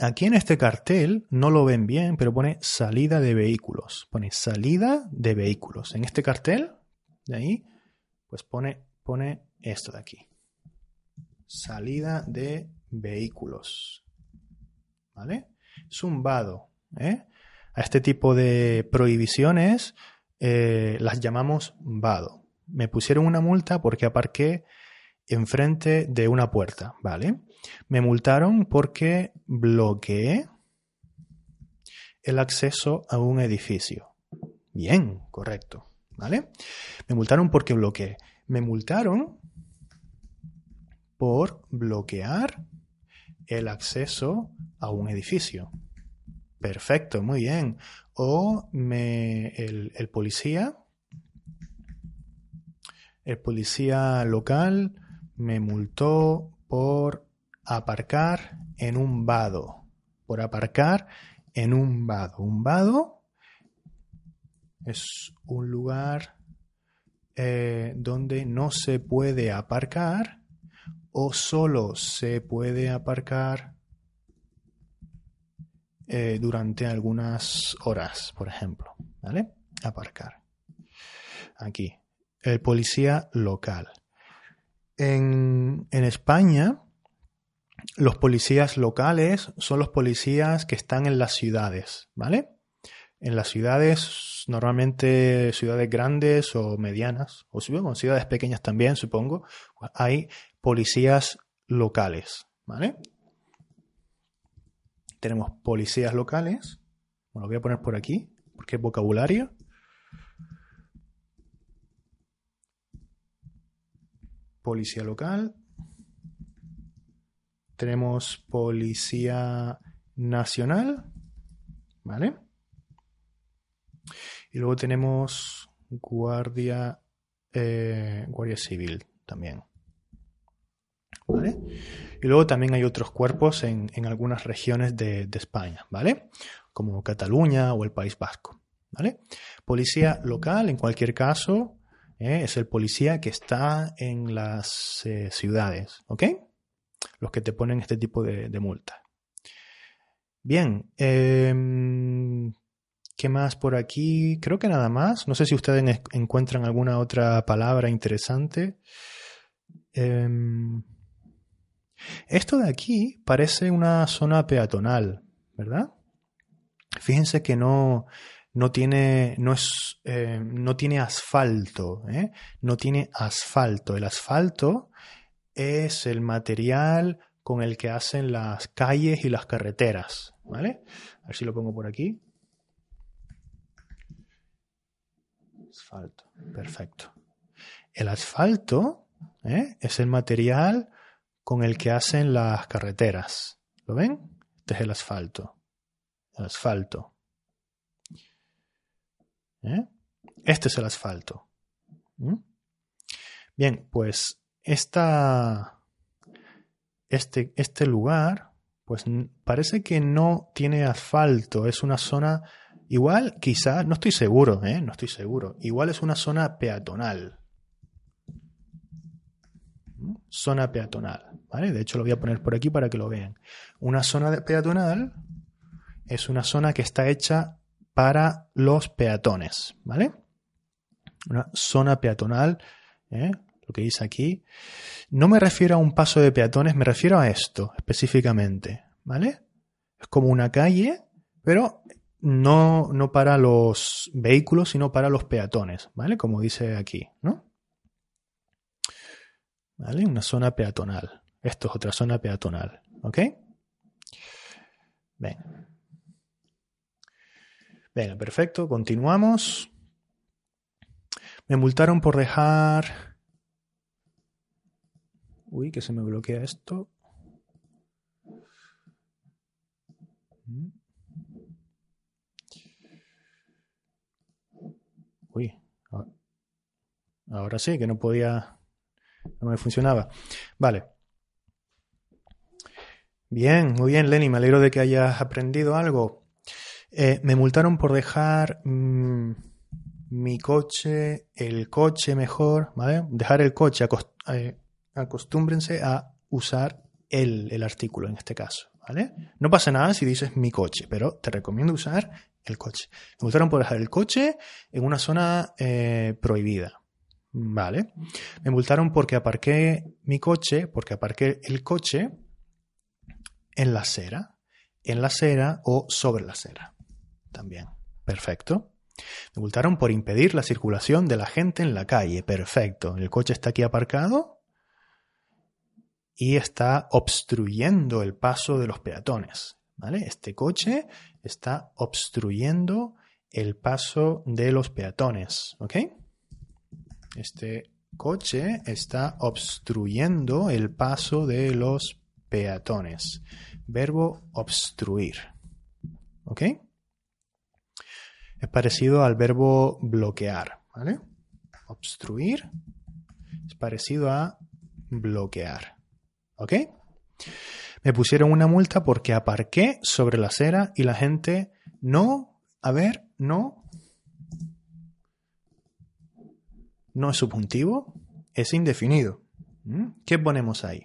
Aquí en este cartel no lo ven bien, pero pone salida de vehículos. Pone salida de vehículos. En este cartel, de ahí, pues pone, pone esto de aquí. Salida de vehículos. ¿Vale? Vado. ¿eh? A este tipo de prohibiciones eh, las llamamos vado. Me pusieron una multa porque aparqué enfrente de una puerta, ¿vale? Me multaron porque bloqueé el acceso a un edificio. Bien, correcto, ¿vale? Me multaron porque bloqueé. Me multaron por bloquear el acceso a un edificio. Perfecto, muy bien. O el, policía, el policía local me multó por aparcar en un vado. Por aparcar en un vado. Un vado es un lugar eh, donde no se puede aparcar o solo se puede aparcar eh, durante algunas horas, por ejemplo. ¿Vale? Aparcar. Aquí. El policía local. En, en España, los policías locales son los policías que están en las ciudades, ¿vale? En las ciudades, normalmente ciudades grandes o medianas, o ciudades pequeñas también, supongo, hay policías locales, ¿vale? Tenemos policías locales, lo voy a poner por aquí, porque es vocabulario. Policía local, tenemos Policía Nacional, ¿vale? Y luego tenemos Guardia, eh, Guardia Civil también. ¿Vale? Y luego también hay otros cuerpos en, algunas regiones de, España, ¿vale? Como Cataluña o el País Vasco, ¿vale? Policía local, en cualquier caso, ¿eh? es el policía que está en las eh, ciudades, ¿ok? los que te ponen este tipo de, multa. Bien, em, ¿qué más por aquí? Creo que nada más. No sé si ustedes encuentran alguna otra palabra interesante. Em, esto de aquí parece una zona peatonal, ¿verdad? Fíjense que no, no tiene, no es, em, no tiene asfalto, ¿eh? no tiene asfalto. El asfalto es el material con el que hacen las calles y las carreteras. ¿Vale? A ver si lo pongo por aquí. Asfalto. Perfecto. El asfalto ¿eh? es el material con el que hacen las carreteras. ¿Lo ven? Este es el asfalto. El asfalto. ¿Eh? Este es el asfalto. ¿Mm? Bien, pues esta, este, este lugar, pues parece que no tiene asfalto, es una zona, igual quizá, no estoy seguro, ¿eh? no estoy seguro, igual es una zona peatonal. Zona peatonal, ¿vale? De hecho lo voy a poner por aquí para que lo vean. Una zona peatonal es una zona que está hecha para los peatones, ¿vale? Una zona peatonal, ¿eh? lo que dice aquí, no me refiero a un paso de peatones, me refiero a esto específicamente, ¿vale? Es como una calle, pero no, no para los vehículos, sino para los peatones, ¿vale? Como dice aquí, ¿no? ¿Vale? Una zona peatonal. Esto es otra zona peatonal, ¿ok? Venga. Venga, perfecto, continuamos. Me multaron por dejar Uy, que se me bloquea esto. Uy, ahora sí, que no podía, no me funcionaba. Vale. Bien, muy bien, Lenny, me alegro de que hayas aprendido algo. Eh, me multaron por dejar mm, mi coche, el coche mejor, ¿vale? Dejar el coche eh, acostúmbrense a usar el, el artículo en este caso. ¿vale? No pasa nada si dices mi coche, pero te recomiendo usar el coche. Me multaron por dejar el coche en una zona eh, prohibida. Vale. Me multaron porque aparqué mi coche, porque aparqué el coche en la acera, en la acera o sobre la acera. También. Perfecto. Me multaron por impedir la circulación de la gente en la calle. Perfecto. El coche está aquí aparcado y está obstruyendo el paso de los peatones. ¿vale? Este coche está obstruyendo el paso de los peatones. ¿Ok? Este coche está obstruyendo el paso de los peatones. Verbo obstruir. ¿Ok? Es parecido al verbo bloquear. ¿Vale? Obstruir es parecido a bloquear. ¿Ok? Me pusieron una multa porque aparqué sobre la acera y la gente no, a ver, no. No es subjuntivo, es indefinido. ¿Mm? ¿Qué ponemos ahí?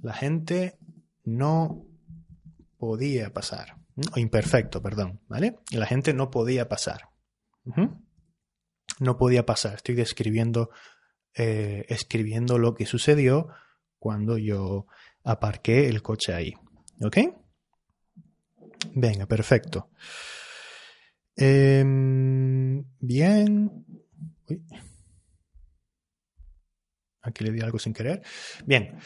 La gente no podía pasar. O imperfecto, perdón, ¿vale? La gente no podía pasar. No podía pasar. Estoy describiendo, eh, escribiendo lo que sucedió cuando yo aparqué el coche ahí. ¿Ok? Venga, perfecto. Em, bien. Aquí le di algo sin querer. Bien.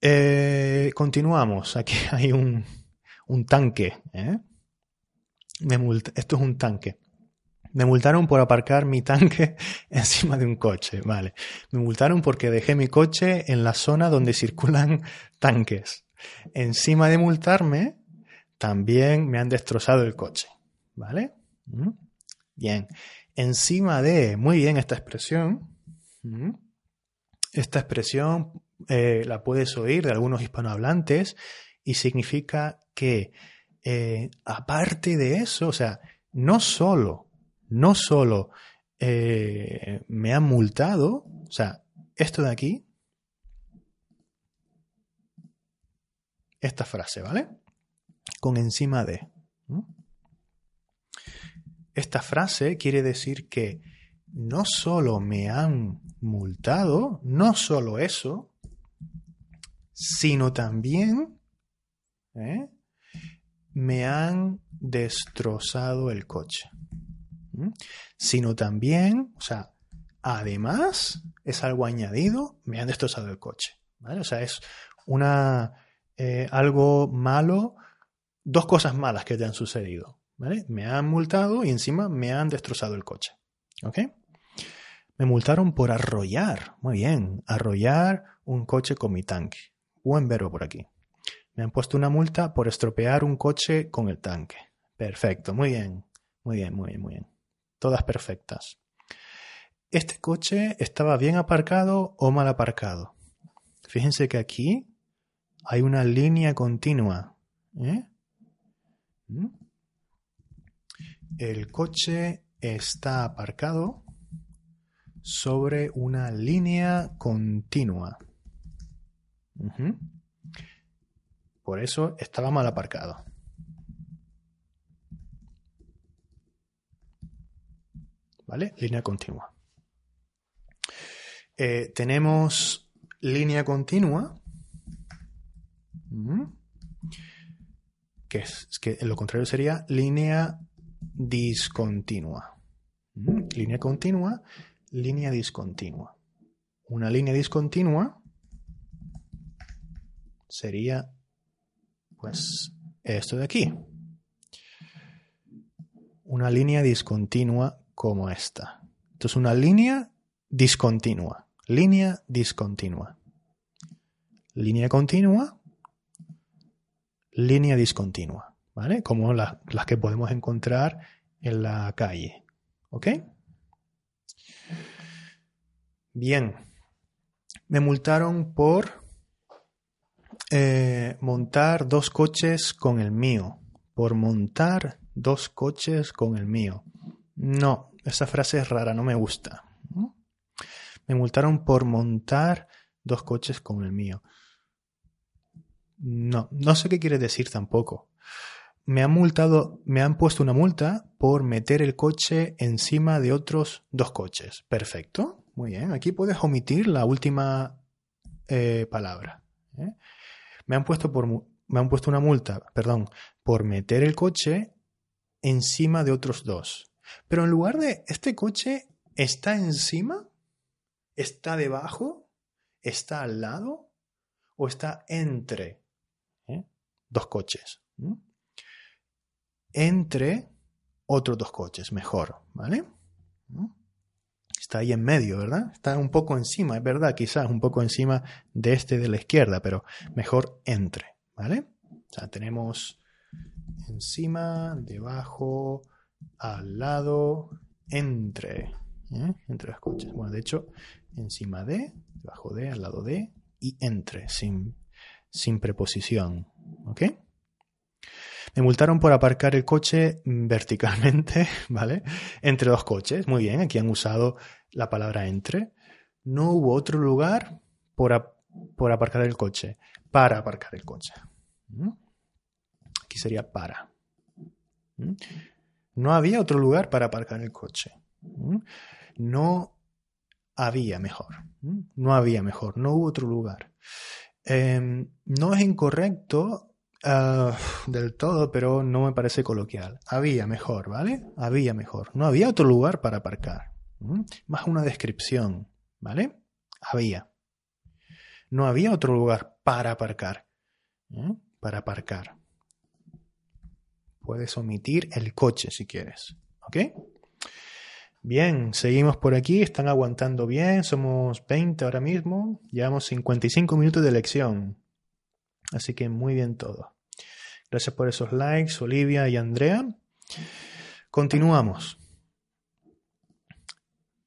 Eh, continuamos. Aquí hay un, tanque. ¿eh? Esto es un tanque. Me multaron por aparcar mi tanque encima de un coche, vale. Me multaron porque dejé mi coche en la zona donde circulan tanques. Encima de multarme, también me han destrozado el coche, ¿vale? Bien. Encima de, muy bien esta expresión. Esta expresión eh, la puedes oír de algunos hispanohablantes y significa que, eh, aparte de eso, o sea, no solo no solo eh, me han multado, o sea, esto de aquí, esta frase, ¿vale? Con encima de. Esta frase quiere decir que no solo me han multado, no solo eso, sino también ¿eh? me han destrozado el coche sino también, o sea, además es algo añadido, me han destrozado el coche. O sea, es una, eh, algo malo, dos cosas malas que te han sucedido. ¿Vale? Me han multado y encima me han destrozado el coche. ¿Ok? Me multaron por arrollar. Muy bien, arrollar un coche con mi tanque. Buen verbo por aquí. Me han puesto una multa por estropear un coche con el tanque. Perfecto, muy bien. Muy bien, muy bien, muy bien todas perfectas. ¿Este coche estaba bien aparcado o mal aparcado? Fíjense que aquí hay una línea continua. ¿eh? ¿Mm? El coche está aparcado sobre una línea continua. Por eso estaba mal aparcado. ¿vale? Línea continua. Eh, tenemos línea continua, que, es, que lo contrario sería línea discontinua. Línea continua, línea discontinua. Una línea discontinua sería, pues, esto de aquí. Una línea discontinua como esta. Entonces, una línea discontinua. Línea discontinua. Línea continua. Línea discontinua. Como las que podemos encontrar en la calle. ¿Ok? Bien. Me multaron por eh, montar dos coches con el mío. Por montar dos coches con el mío. No, esa frase es rara, no me gusta. Me multaron por montar dos coches con el mío. No, no sé qué quiere decir tampoco. Me han multado, me han puesto una multa por meter el coche encima de otros dos coches. Perfecto, muy bien. Aquí puedes omitir la última eh, palabra. ¿eh? Me han puesto por, me han puesto una multa, perdón, por meter el coche encima de otros dos. Pero en lugar de este coche está encima, está debajo, está al lado o está entre ¿eh? dos coches. Entre otros dos coches, mejor, ¿vale? Está ahí en medio, ¿verdad? Está un poco encima, es verdad, quizás un poco encima de este de la izquierda, pero mejor entre, ¿vale? O sea, tenemos encima, debajo, al lado, entre. ¿eh? Entre dos coches. Bueno, de hecho, encima de, debajo de, al lado de y entre, sin, sin preposición. ¿Ok? Me multaron por aparcar el coche verticalmente, ¿vale? Entre dos coches. Muy bien, aquí han usado la palabra entre. No hubo otro lugar por, por aparcar el coche, para aparcar el coche. ¿Mm? Aquí sería para. ¿Mm? No había otro lugar para aparcar el coche. ¿Mm? No había mejor. No había mejor. No hubo otro lugar. Em, no es incorrecto ah, del todo, pero no me parece coloquial. Había mejor, ¿vale? Había mejor. No había otro lugar para aparcar. Más una descripción, ¿vale? Había. No había otro lugar para aparcar. Para aparcar. Puedes omitir el coche si quieres. ¿Ok? Bien, seguimos por aquí, están aguantando bien, somos 20 ahora mismo, llevamos 55 minutos de lección. Así que muy bien todo. Gracias por esos likes, Olivia y Andrea. Continuamos.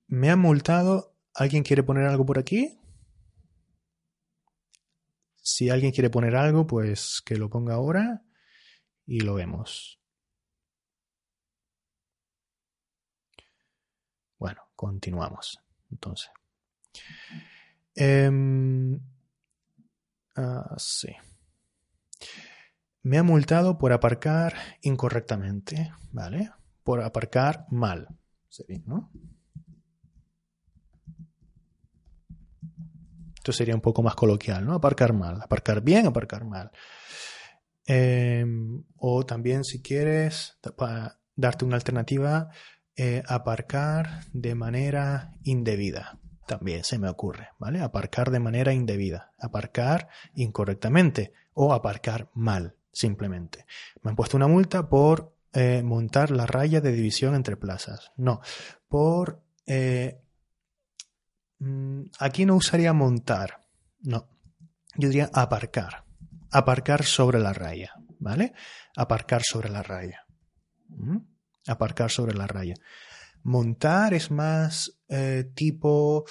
Me han multado. ¿Alguien quiere poner algo por aquí? Si alguien quiere poner algo, pues que lo ponga ahora y lo vemos. Bueno, continuamos. Entonces. Em, ah, sí. Me ha multado por aparcar incorrectamente, ¿vale? Por aparcar mal. ¿no? Esto sería un poco más coloquial, ¿no? Aparcar mal, aparcar bien, aparcar mal. Em, o también si quieres, para darte una alternativa, eh, aparcar de manera indebida. También se me ocurre, ¿vale? Aparcar de manera indebida, aparcar incorrectamente o aparcar mal, simplemente. Me han puesto una multa por eh, montar la raya de división entre plazas. No, por eh, Mm, aquí no usaría montar, no. Yo diría aparcar. Aparcar sobre la raya, ¿vale? Aparcar sobre la raya. ¿Mm? Aparcar sobre la raya. Montar es más eh, tipo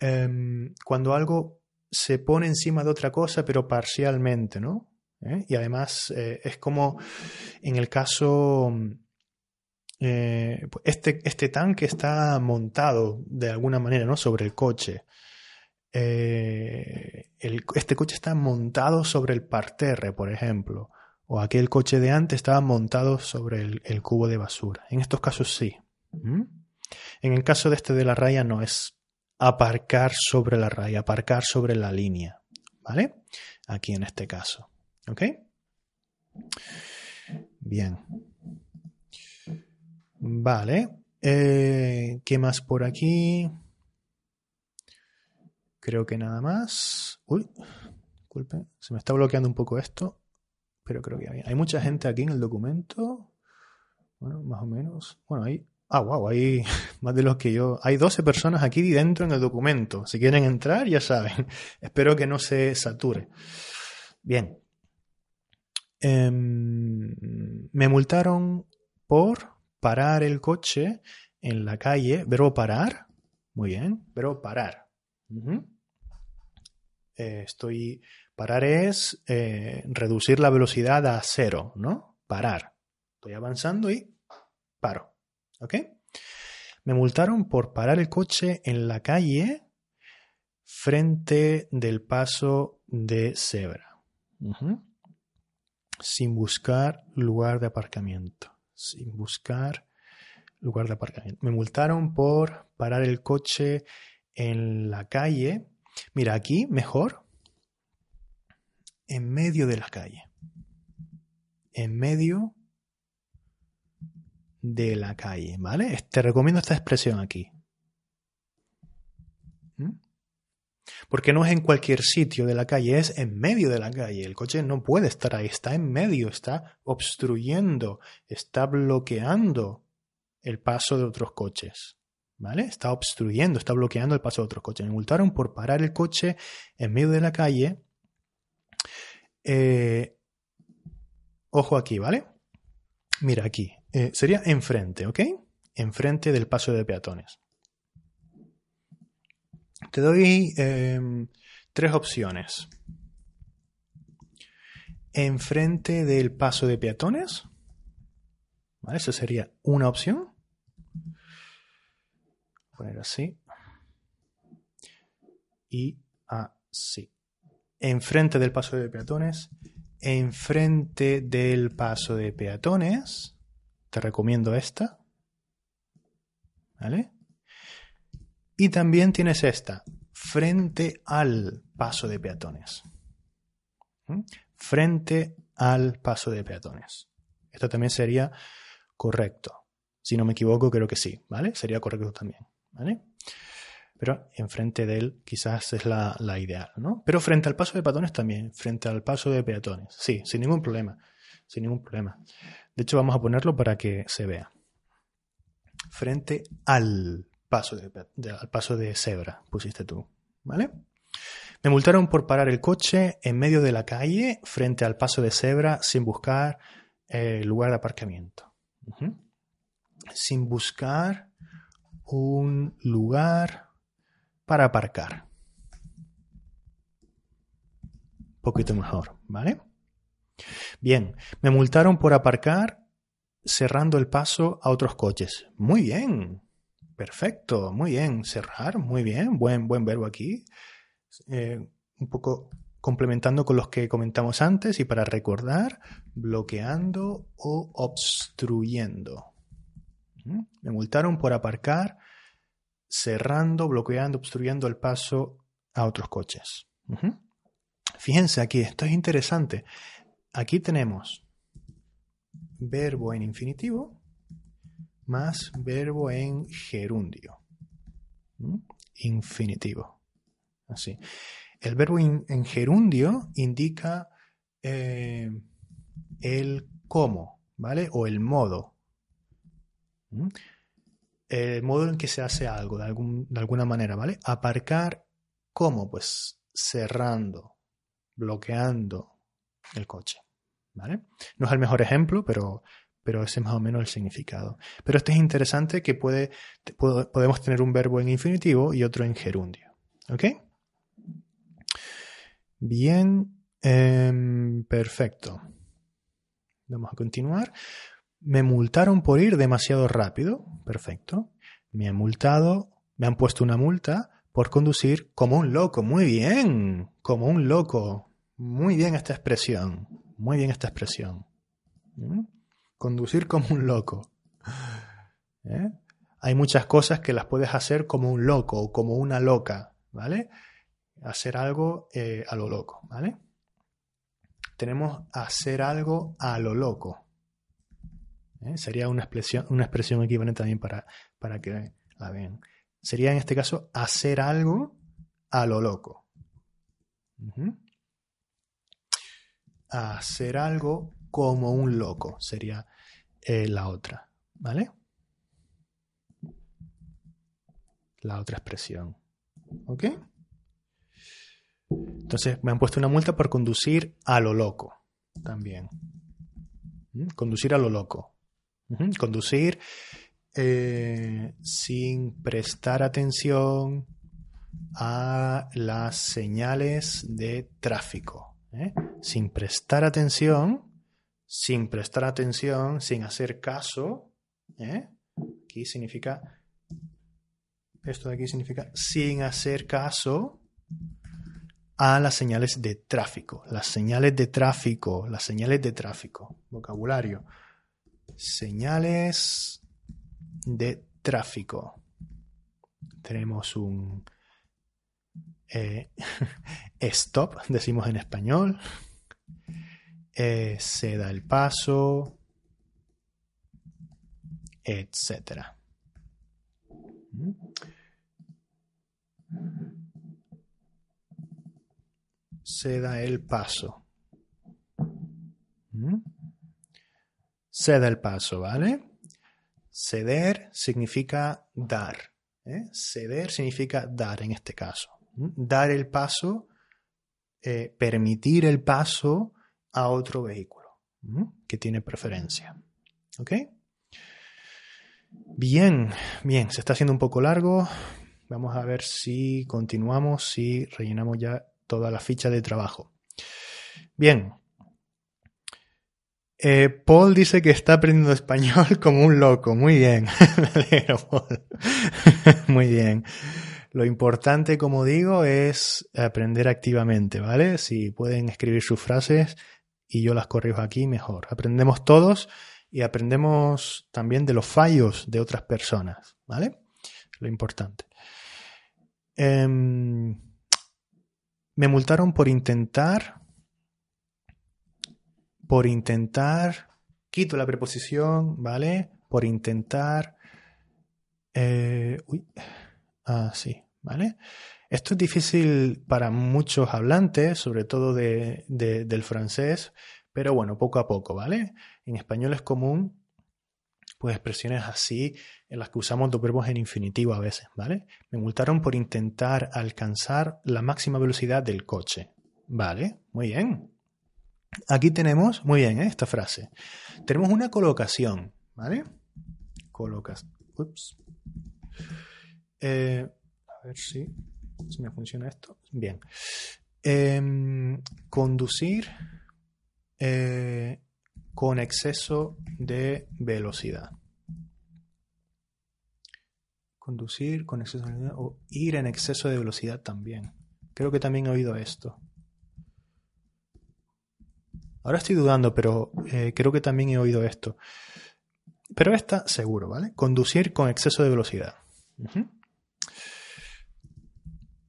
em, cuando algo se pone encima de otra cosa, pero parcialmente, ¿no? ¿Eh? Y además eh, es como en el caso eh, pues este, este, tanque está montado de alguna manera ¿no? sobre el coche. Eh, este coche está montado sobre el parterre, por ejemplo. O aquel coche de antes estaba montado sobre el, cubo de basura. En estos casos sí. ¿Mm? En el caso de este de la raya no es aparcar sobre la raya, aparcar sobre la línea. ¿Vale? Aquí en este caso. ¿Ok? Bien. Vale. Eh, ¿Qué más por aquí? Creo que nada más. Uy, disculpe, se me está bloqueando un poco esto, pero creo que hay, hay mucha gente aquí en el documento. Bueno, más o menos. Bueno, hay. Ah, wow, hay más de los que yo. Hay 12 personas aquí dentro en el documento. Si quieren entrar, ya saben. Espero que no se sature. Bien. Em, me multaron por parar el coche en la calle, verbo parar, muy bien, verbo parar. Eh, estoy, parar es eh, reducir la velocidad a cero, ¿no? Parar. Estoy avanzando y paro, ¿ok? Me multaron por parar el coche en la calle frente del paso de cebra, sin buscar lugar de aparcamiento sin buscar lugar de aparcamiento. Me multaron por parar el coche en la calle. Mira, aquí mejor. En medio de la calle. En medio de la calle, ¿vale? Te recomiendo esta expresión aquí. Porque no es en cualquier sitio de la calle, es en medio de la calle. El coche no puede estar ahí, está en medio, está obstruyendo, está bloqueando el paso de otros coches. ¿Vale? Está obstruyendo, está bloqueando el paso de otros coches. Me multaron por parar el coche en medio de la calle. Eh, ojo aquí, ¿vale? Mira aquí. Eh, sería enfrente, ¿ok? Enfrente del paso de peatones. Te doy em, tres opciones. Enfrente del paso de peatones. ¿Vale? Esa sería una opción. Poner así. Y así. Enfrente del paso de peatones. Enfrente del paso de peatones. Te recomiendo esta. ¿Vale? Y también tienes esta, frente al paso de peatones. ¿Mm? Frente al paso de peatones. Esto también sería correcto. Si no me equivoco, creo que sí, ¿vale? Sería correcto también, ¿vale? Pero enfrente de él quizás es la, la ideal, ¿no? Pero frente al paso de peatones también, frente al paso de peatones. Sí, sin ningún problema, sin ningún problema. De hecho, vamos a ponerlo para que se vea. Frente al paso de, al paso de cebra, pusiste tú, ¿vale? Me multaron por parar el coche en medio de la calle frente al paso de cebra sin buscar eh, lugar de aparcamiento. Sin buscar un lugar para aparcar. Un poquito mejor, ¿vale? Bien, me multaron por aparcar cerrando el paso a otros coches. Muy bien, Perfecto, muy bien. Cerrar, muy bien. Buen, buen verbo aquí. Eh, un poco complementando con los que comentamos antes y para recordar, bloqueando o obstruyendo. ¿Mm? Me multaron por aparcar, cerrando, bloqueando, obstruyendo el paso a otros coches. Fíjense aquí, esto es interesante. Aquí tenemos verbo en infinitivo más verbo en gerundio. Infinitivo. Así. El verbo en gerundio indica eh, el cómo, ¿vale? O el modo. El modo en que se hace algo, de, de alguna manera, ¿vale? Aparcar, ¿cómo? Pues cerrando, bloqueando el coche, ¿vale? No es el mejor ejemplo, pero pero ese es más o menos el significado. Pero esto es interesante que puede, podemos tener un verbo en infinitivo y otro en gerundio. ¿Ok? Bien, em, perfecto. Vamos a continuar. Me multaron por ir demasiado rápido. Perfecto. Me han multado, me han puesto una multa por conducir como un loco. Muy bien, como un loco. Muy bien esta expresión. Muy bien esta expresión. ¿Mm? Conducir como un loco. ¿Eh? Hay muchas cosas que las puedes hacer como un loco o como una loca, ¿vale? Hacer algo eh, a lo loco, ¿vale? Tenemos hacer algo a lo loco. ¿eh? Sería una expresión, una expresión equivalente también para, para que la vean. Sería en este caso hacer algo a lo loco. Hacer algo como un loco sería eh, la otra, ¿vale? La otra expresión. ¿Ok? Entonces me han puesto una multa por conducir a lo loco también. ¿Mm? Conducir a lo loco. Conducir eh, sin prestar atención a las señales de tráfico. ¿eh? Sin prestar atención sin prestar atención, sin hacer caso. ¿eh? Aquí significa, esto de aquí significa sin hacer caso a las señales de tráfico. Las señales de tráfico, las señales de tráfico, vocabulario. Señales de tráfico. Tenemos un eh, stop, decimos en español. Eh, se da el paso, etcétera. Se da el paso. Se da el paso, ¿vale? Ceder significa dar. ¿eh? Ceder significa dar en este caso. Dar el paso, eh, permitir el paso a otro vehículo que tiene preferencia. ¿Ok? Bien, bien, se está haciendo un poco largo. Vamos a ver si continuamos, si rellenamos ya toda la ficha de trabajo. Bien. Eh, Paul dice que está aprendiendo español como un loco. Muy bien. Paul. Muy bien. Lo importante, como digo, es aprender activamente, ¿vale? Si pueden escribir sus frases y yo las corrijo aquí, mejor. Aprendemos todos y aprendemos también de los fallos de otras personas, ¿vale? Lo importante. Em, me multaron por intentar, por intentar, quito la preposición, ¿vale? Por intentar, eh, uy, ah, sí, ¿vale? Esto es difícil para muchos hablantes, sobre todo de, del francés, pero bueno, poco a poco, ¿vale? En español es común pues expresiones así en las que usamos dos verbos en infinitivo a veces, ¿vale? Me multaron por intentar alcanzar la máxima velocidad del coche. Vale, muy bien. Aquí tenemos, muy bien, ¿eh? esta frase. Tenemos una colocación, ¿vale? Colocas. Ups. Eh, a ver si, si, me funciona esto. Bien. Em, conducir eh, con exceso de velocidad. Conducir con exceso de velocidad o ir en exceso de velocidad también. Creo que también he oído esto. Ahora estoy dudando, pero eh, creo que también he oído esto. Pero está seguro, ¿vale? Conducir con exceso de velocidad.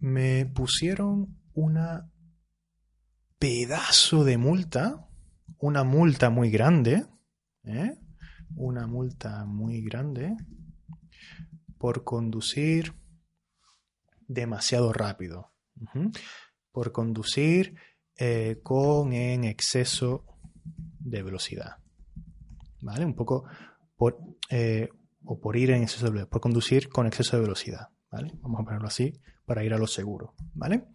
Me pusieron una pedazo de multa una multa muy grande, ¿eh? una multa muy grande por conducir demasiado rápido, por conducir eh, con en exceso de velocidad, ¿vale? Un poco por, eh, o por ir en exceso de velocidad, por conducir con exceso de velocidad, ¿vale? Vamos a ponerlo así para ir a lo seguro, ¿vale?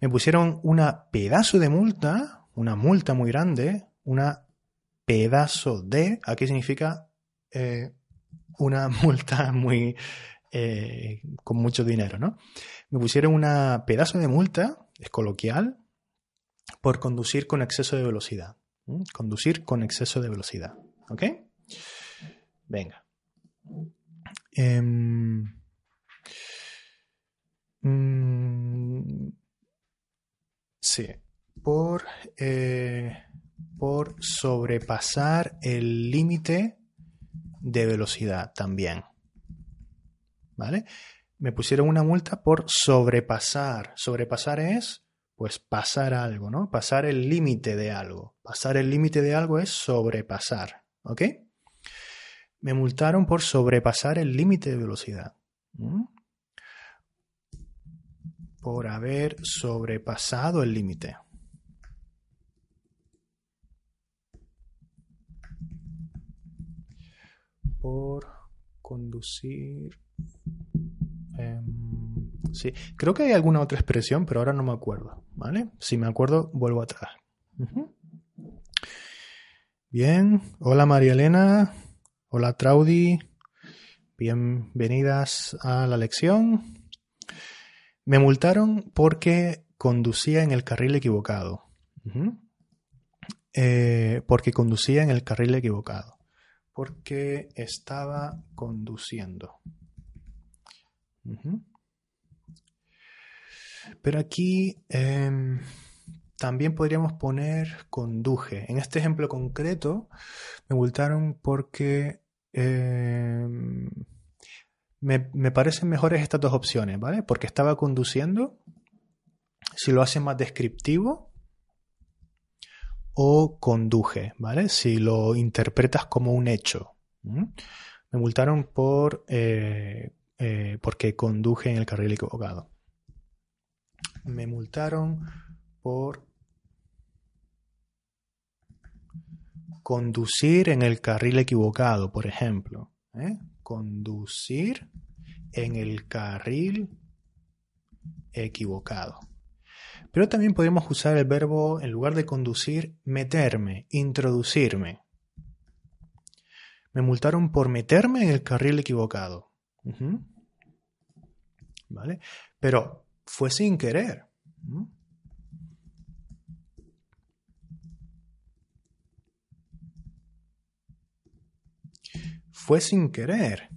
Me pusieron una pedazo de multa una multa muy grande, una pedazo de, aquí significa eh, una multa muy eh, con mucho dinero, ¿no? Me pusieron una pedazo de multa, es coloquial, por conducir con exceso de velocidad. Conducir con exceso de velocidad. ¿Ok? Venga. Em, mm, sí por, eh, por sobrepasar el límite de velocidad también. ¿Vale? Me pusieron una multa por sobrepasar. Sobrepasar es, pues, pasar algo, ¿no? Pasar el límite de algo. Pasar el límite de algo es sobrepasar. ¿Ok? Me multaron por sobrepasar el límite de velocidad. ¿Mm? Por haber sobrepasado el límite. por conducir. Em, sí, creo que hay alguna otra expresión, pero ahora no me acuerdo. ¿Vale? Si me acuerdo, vuelvo atrás. Bien, hola María Elena, hola Traudy, bienvenidas a la lección. Me multaron porque conducía en el carril equivocado. Eh, porque conducía en el carril equivocado porque estaba conduciendo. Pero aquí em, también podríamos poner conduje. En este ejemplo concreto me multaron porque em, me, me, parecen mejores estas dos opciones, ¿vale? Porque estaba conduciendo. Si lo hace más descriptivo, o conduje, ¿vale? Si lo interpretas como un hecho. Me multaron por eh, eh, porque conduje en el carril equivocado. Me multaron por conducir en el carril equivocado, por ejemplo. ¿eh? Conducir en el carril equivocado. Pero también podemos usar el verbo, en lugar de conducir, meterme, introducirme. Me multaron por meterme en el carril equivocado. ¿vale? Pero fue sin querer. Fue sin querer,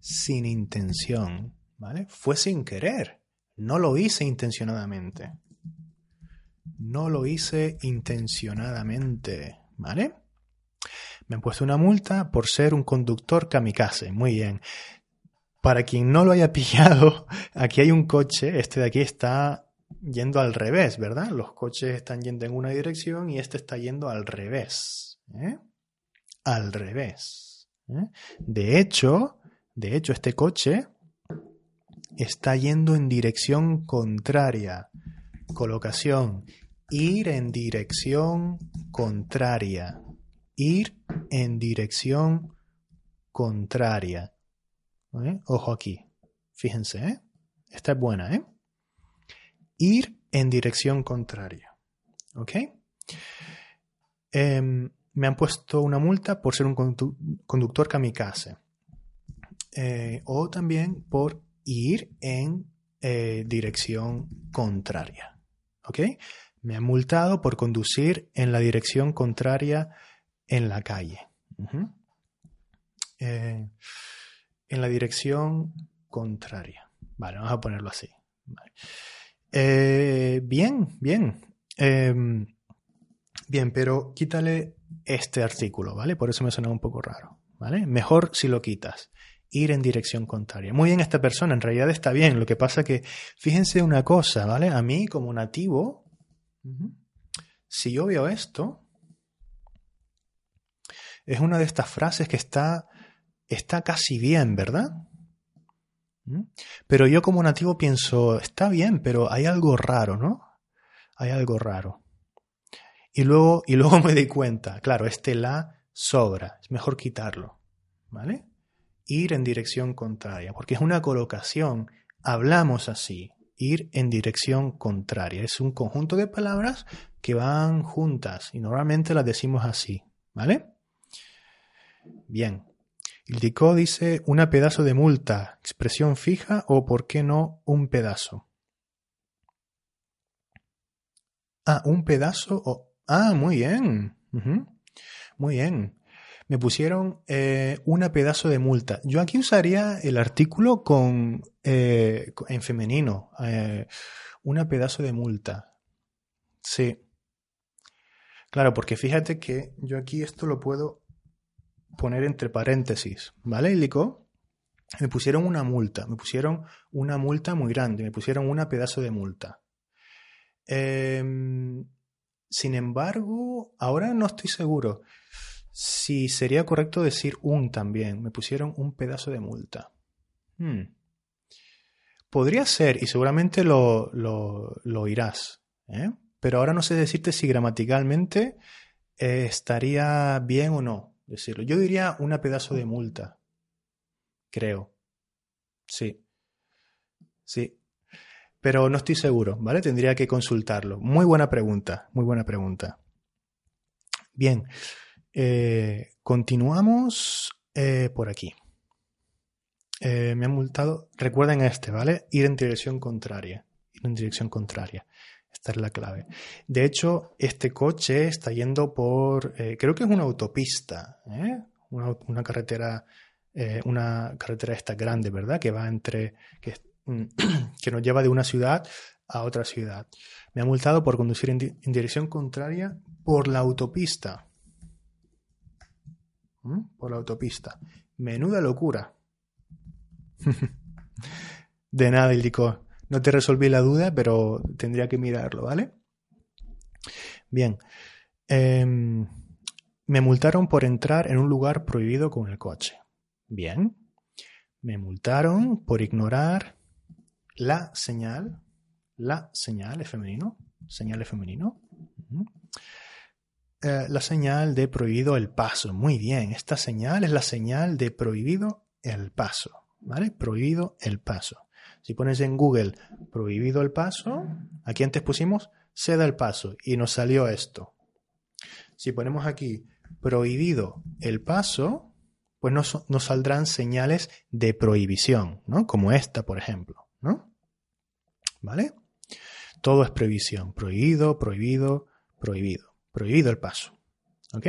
sin intención, ¿vale? Fue sin querer, no lo hice intencionadamente. No lo hice intencionadamente, ¿vale? Me han puesto una multa por ser un conductor kamikaze. Muy bien. Para quien no lo haya pillado, aquí hay un coche, este de aquí está yendo al revés, ¿verdad? Los coches están yendo en una dirección y este está yendo al revés. ¿eh? Al revés. ¿Eh? De hecho, de hecho, este coche está yendo en dirección contraria. Colocación. Ir en dirección contraria. Ir en dirección contraria. ¿Eh? Ojo aquí. Fíjense, ¿eh? Esta es buena, ¿eh? Ir en dirección contraria. ¿Ok? Em, me han puesto una multa por ser un conductor kamikaze. Eh, o también por ir en eh, dirección contraria. ¿Ok? Me han multado por conducir en la dirección contraria en la calle. Eh, en la dirección contraria. Vale, vamos a ponerlo así. Bien, bien. Em, bien, pero quítale este artículo, ¿vale? Por eso me suena un poco raro, ¿vale? Mejor si lo quitas ir en dirección contraria. Muy bien esta persona, en realidad está bien. Lo que pasa que, fíjense una cosa, ¿vale? A mí como nativo, si yo veo esto, es una de estas frases que está, está casi bien, ¿verdad? ¿Mm? Pero yo como nativo pienso, está bien, pero hay algo raro, ¿no? Hay algo raro. Y luego, y luego me di cuenta, claro, este la sobra, es mejor quitarlo, ¿vale? ir en dirección contraria, porque es una colocación, hablamos así, ir en dirección contraria. Es un conjunto de palabras que van juntas y normalmente las decimos así, ¿vale? Bien. El DICO dice una pedazo de multa, expresión fija o, por qué no, un pedazo. Ah, un pedazo o... Ah, muy bien. Muy bien me pusieron eh, una pedazo de multa. Yo aquí usaría el artículo con eh, en femenino. Eh, una pedazo de multa. Sí. Claro, porque fíjate que yo aquí esto lo puedo poner entre paréntesis. ¿Vale, Lico? Me pusieron una multa. Me pusieron una multa muy grande. Me pusieron una pedazo de multa. Em, sin embargo, ahora no estoy seguro. Sí, sería correcto decir un también. Me pusieron un pedazo de multa. Hmm. Podría ser, y seguramente lo, lo, lo oirás. ¿eh? Pero ahora no sé decirte si gramaticalmente eh, estaría bien o no decirlo. Yo diría una pedazo de multa. Creo. Sí. Sí. Pero no estoy seguro, ¿vale? Tendría que consultarlo. Muy buena pregunta, muy buena pregunta. Bien. Eh, continuamos eh, por aquí. Eh, me han multado. Recuerden este, ¿vale? Ir en dirección contraria. Ir en dirección contraria. Esta es la clave. De hecho, este coche está yendo por. creo que es una autopista. Una, carretera. una carretera esta grande, ¿verdad? Que va entre. Que, que, nos lleva de una ciudad a otra ciudad. Me ha multado por conducir en dirección contraria por la autopista. Por la autopista. Menuda locura. de nada, Ildico. No te resolví la duda, pero tendría que mirarlo, ¿vale? Bien. Em, me multaron por entrar en un lugar prohibido con el coche. Bien. Me multaron por ignorar la señal. La señal es femenino. Señal es femenino. Eh, la señal de prohibido el paso. Muy bien, esta señal es la señal de prohibido el paso. ¿Vale? Prohibido el paso. Si pones en Google prohibido el paso, aquí antes pusimos ceda el paso y nos salió esto. Si ponemos aquí prohibido el paso, pues nos, nos saldrán señales de prohibición, ¿no? Como esta, por ejemplo, ¿no? ¿vale? Todo es prohibición. Prohibido, prohibido, prohibido. Prohibido el paso. ¿Ok?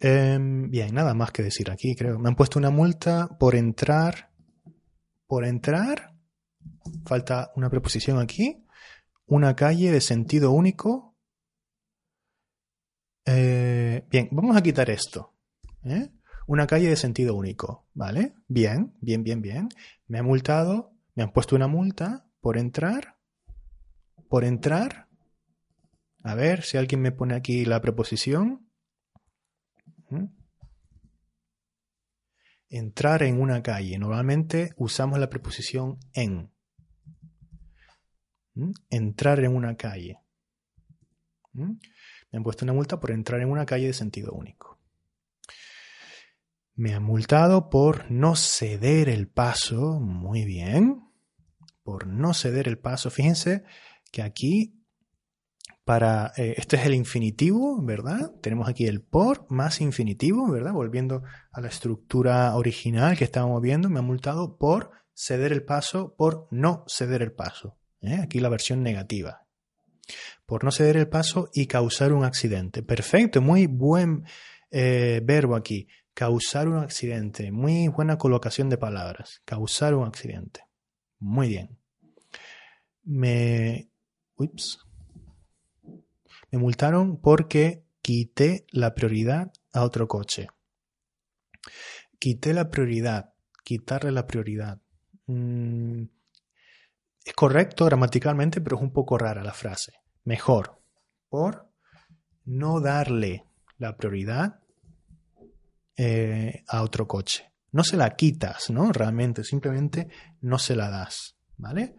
Em, bien, nada más que decir aquí, creo. Me han puesto una multa por entrar. Por entrar. Falta una preposición aquí. Una calle de sentido único. Eh, bien, vamos a quitar esto. ¿eh? Una calle de sentido único, ¿vale? Bien, bien, bien, bien. Me ha multado, me han puesto una multa por entrar. Por entrar. A ver si alguien me pone aquí la preposición. Entrar en una calle. Normalmente usamos la preposición en. Entrar en una calle. Me han puesto una multa por entrar en una calle de sentido único. Me han multado por no ceder el paso. Muy bien. Por no ceder el paso. Fíjense que aquí para, eh, este es el infinitivo, ¿verdad? Tenemos aquí el por más infinitivo, ¿verdad? Volviendo a la estructura original que estábamos viendo, me ha multado por ceder el paso, por no ceder el paso. ¿eh? Aquí la versión negativa. Por no ceder el paso y causar un accidente. Perfecto, muy buen eh, verbo aquí. Causar un accidente. Muy buena colocación de palabras. Causar un accidente. Muy bien. Me... Ups me multaron porque quité la prioridad a otro coche. Quité la prioridad, quitarle la prioridad. Mm, es correcto gramaticalmente, pero es un poco rara la frase. Mejor, por no darle la prioridad eh, a otro coche. No se la quitas, ¿no? Realmente, simplemente no se la das, ¿vale?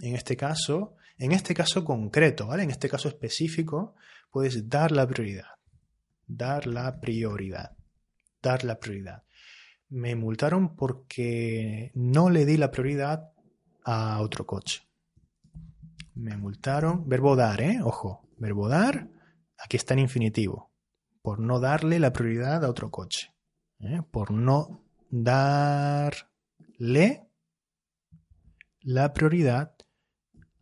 En este caso, en este caso concreto, ¿vale? En este caso específico, puedes dar la prioridad. Dar la prioridad. Dar la prioridad. Me multaron porque no le di la prioridad a otro coche. Me multaron. Verbo dar, ¿eh? Ojo. Verbo dar. Aquí está en infinitivo. Por no darle la prioridad a otro coche. ¿eh? Por no darle la prioridad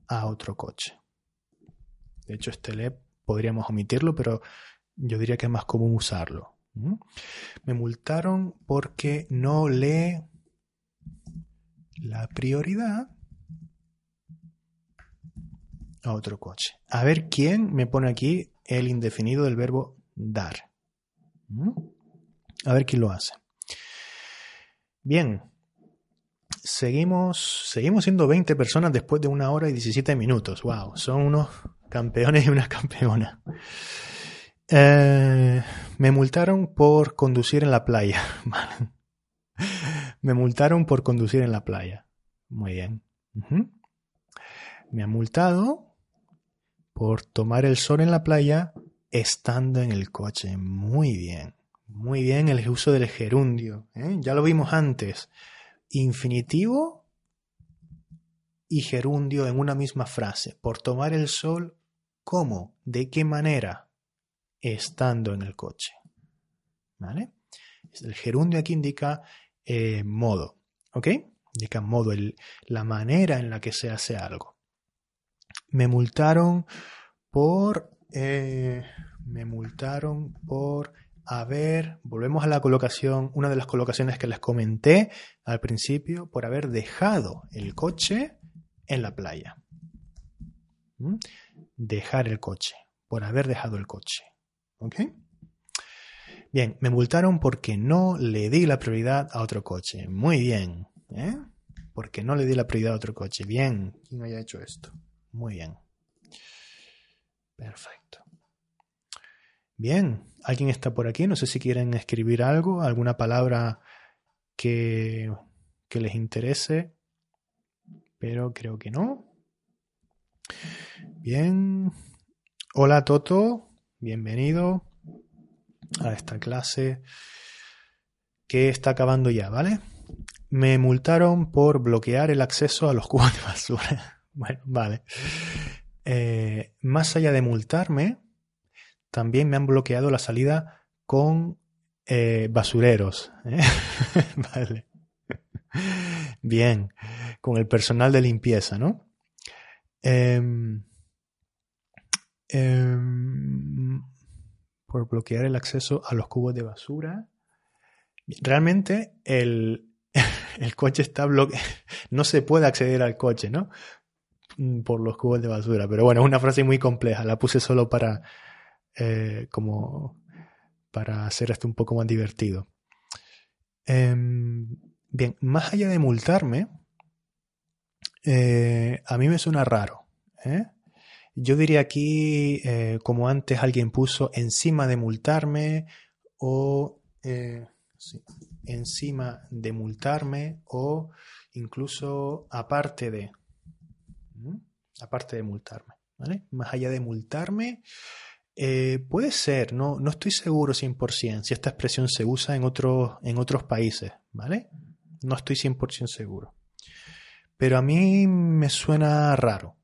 a otro coche. De hecho, este le podríamos omitirlo, pero yo diría que es más común usarlo. Me multaron porque no le la prioridad a otro coche. A ver quién me pone aquí el indefinido del verbo dar. A ver quién lo hace. Bien, seguimos, seguimos siendo 20 personas después de una hora y 17 minutos. ¡Wow! Son unos campeones y unas campeonas. Eh, me multaron por conducir en la playa. me multaron por conducir en la playa. Muy bien. Me han multado por tomar el sol en la playa estando en el coche. Muy bien. Muy bien el uso del gerundio. ¿eh? Ya lo vimos antes infinitivo y gerundio en una misma frase. Por tomar el sol, ¿cómo? ¿De qué manera? Estando en el coche. ¿Vale? El gerundio aquí indica eh, modo. ¿Ok? Indica modo, el, la manera en la que se hace algo. Me multaron por. Eh, me multaron por a ver, volvemos a la colocación, una de las colocaciones que les comenté al principio, por haber dejado el coche en la playa. ¿Mm? Dejar el coche, por haber dejado el coche. ¿Ok? Bien, me multaron porque no le di la prioridad a otro coche. Muy bien. ¿eh? Porque no le di la prioridad a otro coche. Bien. ¿Quién haya hecho esto? Muy bien. Perfecto. Bien, ¿alguien está por aquí? No sé si quieren escribir algo, alguna palabra que, que les interese, pero creo que no. Bien. Hola Toto, bienvenido a esta clase que está acabando ya, ¿vale? Me multaron por bloquear el acceso a los cubos de basura. bueno, vale. Eh, más allá de multarme, también me han bloqueado la salida con eh, basureros. ¿eh? vale. Bien, con el personal de limpieza, ¿no? Em, em, por bloquear el acceso a los cubos de basura. Realmente el, el coche está bloqueado. No se puede acceder al coche, ¿no? Mm, por los cubos de basura. Pero bueno, es una frase muy compleja. La puse solo para eh, como para hacer esto un poco más divertido. Em, bien, más allá de multarme, eh, a mí me suena raro. ¿eh? Yo diría aquí, como antes alguien puso, encima de multarme o encima de multarme o incluso aparte de. Aparte de multarme. ¿vale? Más allá de multarme, eh, puede ser, no, no estoy seguro 100% si esta expresión se usa en, otros en otros países, ¿vale? No estoy 100% seguro. Pero a mí me suena raro.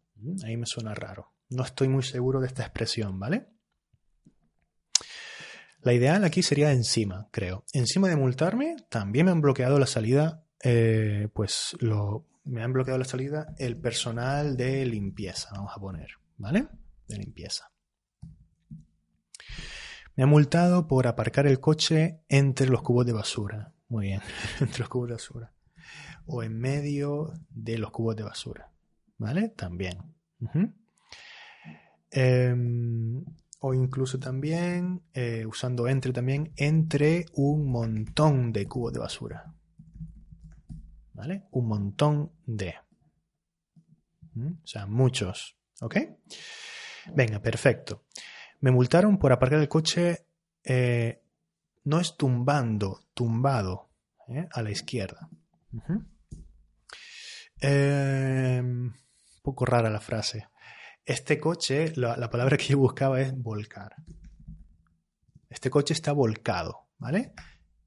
A mí me suena raro. No estoy muy seguro de esta expresión, ¿vale? La ideal aquí sería encima, creo. Encima de multarme, también me han bloqueado la salida, eh, pues lo, me han bloqueado la salida el personal de limpieza, vamos a poner, ¿vale? De limpieza. Me ha multado por aparcar el coche entre los cubos de basura. Muy bien, entre los cubos de basura. O en medio de los cubos de basura. ¿Vale? También o incluso también eh, usando entre también entre un montón de cubos de basura. ¿Vale? Un montón de. ¿Mm? O sea, muchos. ¿Ok? Venga, perfecto. Me multaron por aparcar el coche. Eh, no es tumbando, tumbado ¿eh? a la izquierda. un poco rara la frase. Este coche, la, palabra que yo buscaba es volcar. Este coche está volcado, ¿vale?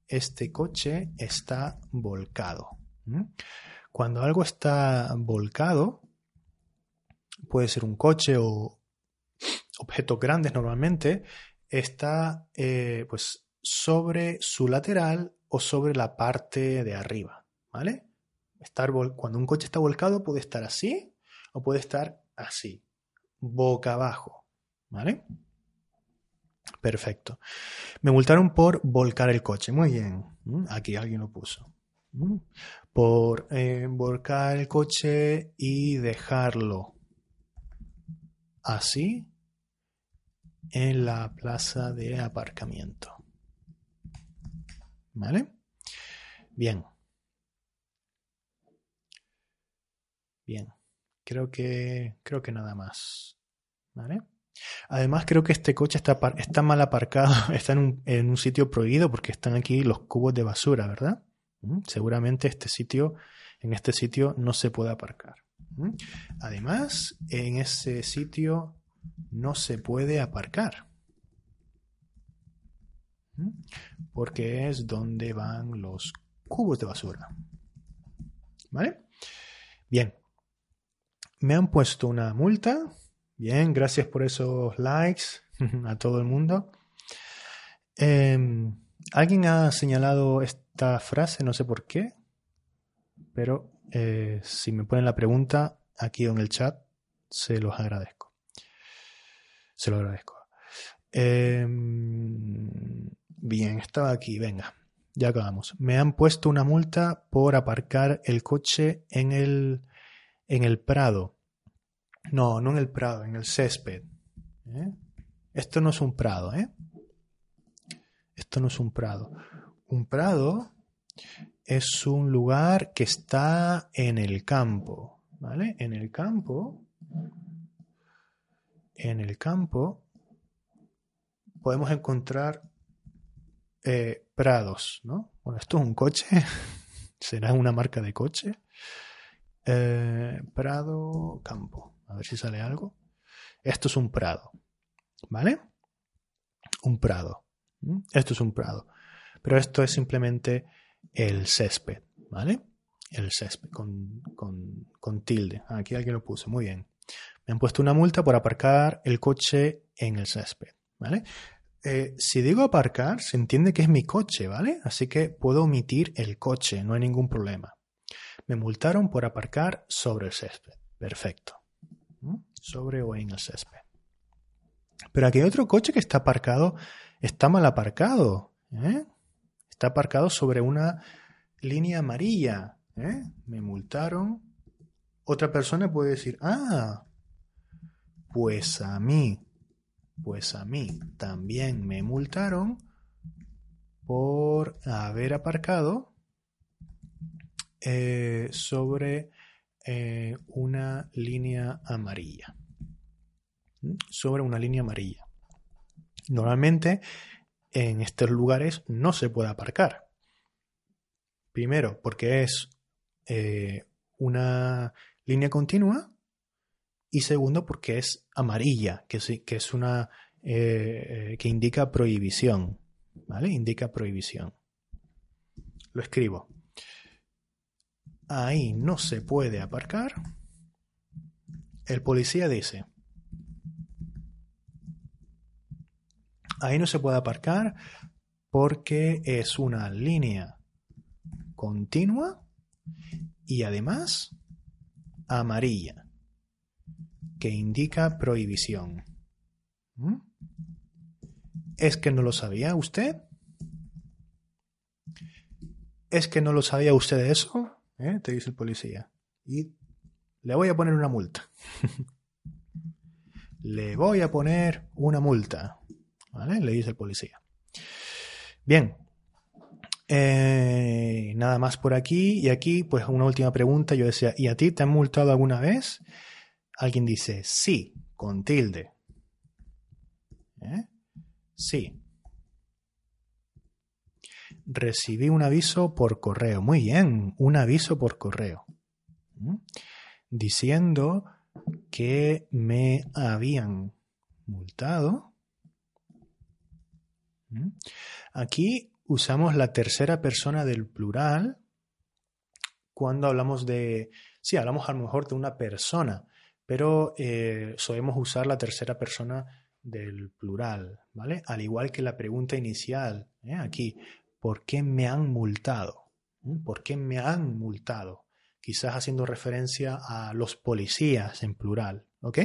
Este coche está volcado. Cuando algo está volcado, puede ser un coche o objetos grandes normalmente, está eh, pues sobre su lateral o sobre la parte de arriba, ¿vale? Estar cuando un coche está volcado puede estar así o puede estar así boca abajo. ¿Vale? Perfecto. Me multaron por volcar el coche. Muy bien. Aquí alguien lo puso. Por volcar el coche y dejarlo así en la plaza de aparcamiento. ¿Vale? Bien. Bien. Creo que, creo que nada más. ¿Vale? Además, creo que este coche está, está mal aparcado, está en un, sitio prohibido porque están aquí los cubos de basura, ¿verdad? Seguramente este sitio, en este sitio no se puede aparcar. Además, en ese sitio no se puede aparcar. Porque es donde van los cubos de basura. ¿Vale? Bien, me han puesto una multa. Bien, gracias por esos likes a todo el mundo. Em, Alguien ha señalado esta frase, no sé por qué, pero eh, si me ponen la pregunta aquí en el chat, se los agradezco. Se lo agradezco. Em, bien, estaba aquí, venga, ya acabamos. Me han puesto una multa por aparcar el coche en el en el prado. No, no en el prado, en el césped. ¿eh? Esto no es un prado, ¿eh? Esto no es un prado. Un prado es un lugar que está en el campo, ¿vale? En el campo, en el campo podemos encontrar eh, prados, ¿no? Bueno, esto es un coche, será una marca de coche. Eh, prado, campo. A ver si sale algo. Esto es un prado. ¿Vale? Un prado. Esto es un prado. Pero esto es simplemente el césped. ¿Vale? El césped con, tilde. Aquí alguien lo puso. Muy bien. Me han puesto una multa por aparcar el coche en el césped. ¿Vale? Eh, si digo aparcar, se entiende que es mi coche, ¿vale? Así que puedo omitir el coche, no hay ningún problema. Me multaron por aparcar sobre el césped. Perfecto. ¿Mm? Sobre o en el césped. Pero aquí hay otro coche que está aparcado, está mal aparcado. ¿eh? Está aparcado sobre una línea amarilla. ¿eh? Me multaron. Otra persona puede decir, ah, pues a mí, pues a mí también me multaron por haber aparcado eh, sobre eh, una línea amarilla. ¿Mm? Sobre una línea amarilla. Normalmente en estos lugares no se puede aparcar. Primero, porque es eh, una línea continua. Y segundo, porque es amarilla, que, que es una que indica prohibición. ¿Vale? Indica prohibición. Lo escribo. Ahí no se puede aparcar. El policía dice, ahí no se puede aparcar porque es una línea continua y además amarilla, que indica prohibición. ¿Mm? ¿Es que no lo sabía usted? ¿Es que no lo sabía usted de eso? ¿Eh? Te dice el policía. Y le voy a poner una multa. le voy a poner una multa. ¿Vale? Le dice el policía. Bien. Eh, nada más por aquí. Y aquí, pues una última pregunta. Yo decía, ¿y a ti te han multado alguna vez? Alguien dice, sí, con tilde. ¿Eh? Sí. Recibí un aviso por correo. Muy bien, un aviso por correo. ¿Mm? Diciendo que me habían multado. Aquí usamos la tercera persona del plural cuando hablamos de... Sí, hablamos a lo mejor de una persona, pero eh, solemos usar la tercera persona del plural, ¿vale? Al igual que la pregunta inicial, ¿eh? aquí, ¿por qué me han multado? ¿Mm? ¿Por qué me han multado? Quizás haciendo referencia a los policías en plural, ¿ok?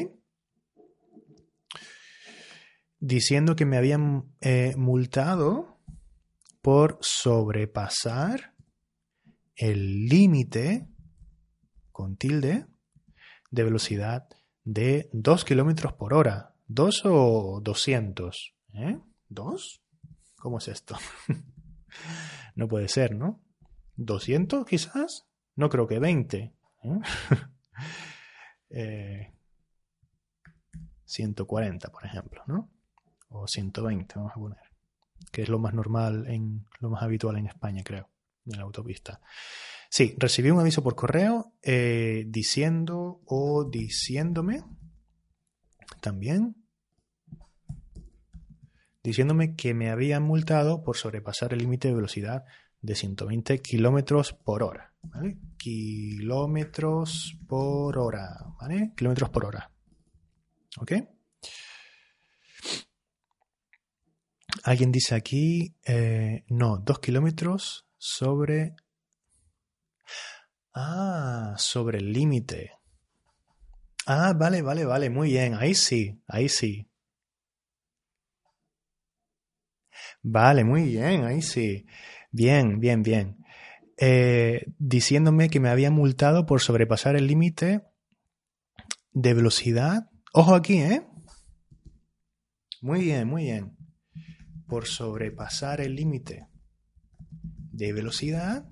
Diciendo que me habían eh, multado por sobrepasar el límite con tilde de velocidad de 2 kilómetros por hora ¿Dos o doscientos? ¿Eh? ¿Dos? ¿Cómo es esto? no puede ser, ¿no? ¿Doscientos quizás? No creo que veinte. ¿eh? eh, 140, por ejemplo, ¿no? O 120, vamos a poner. Que es lo más normal, en, lo más habitual en España, creo, en la autopista. Sí, recibí un aviso por correo eh, diciendo o diciéndome también diciéndome que me habían multado por sobrepasar el límite de velocidad de 120 kilómetros por hora. ¿vale? Kilómetros por hora. ¿vale? Kilómetros por hora. ¿Ok? Alguien dice aquí, eh, no, dos kilómetros sobre... Ah, sobre el límite. Ah, vale, vale, vale, muy bien, ahí sí, ahí sí. Vale, muy bien, ahí sí. Bien, bien, bien. Eh, diciéndome que me había multado por sobrepasar el límite de velocidad. Ojo aquí, ¿eh? Muy bien, muy bien. Por sobrepasar el límite de velocidad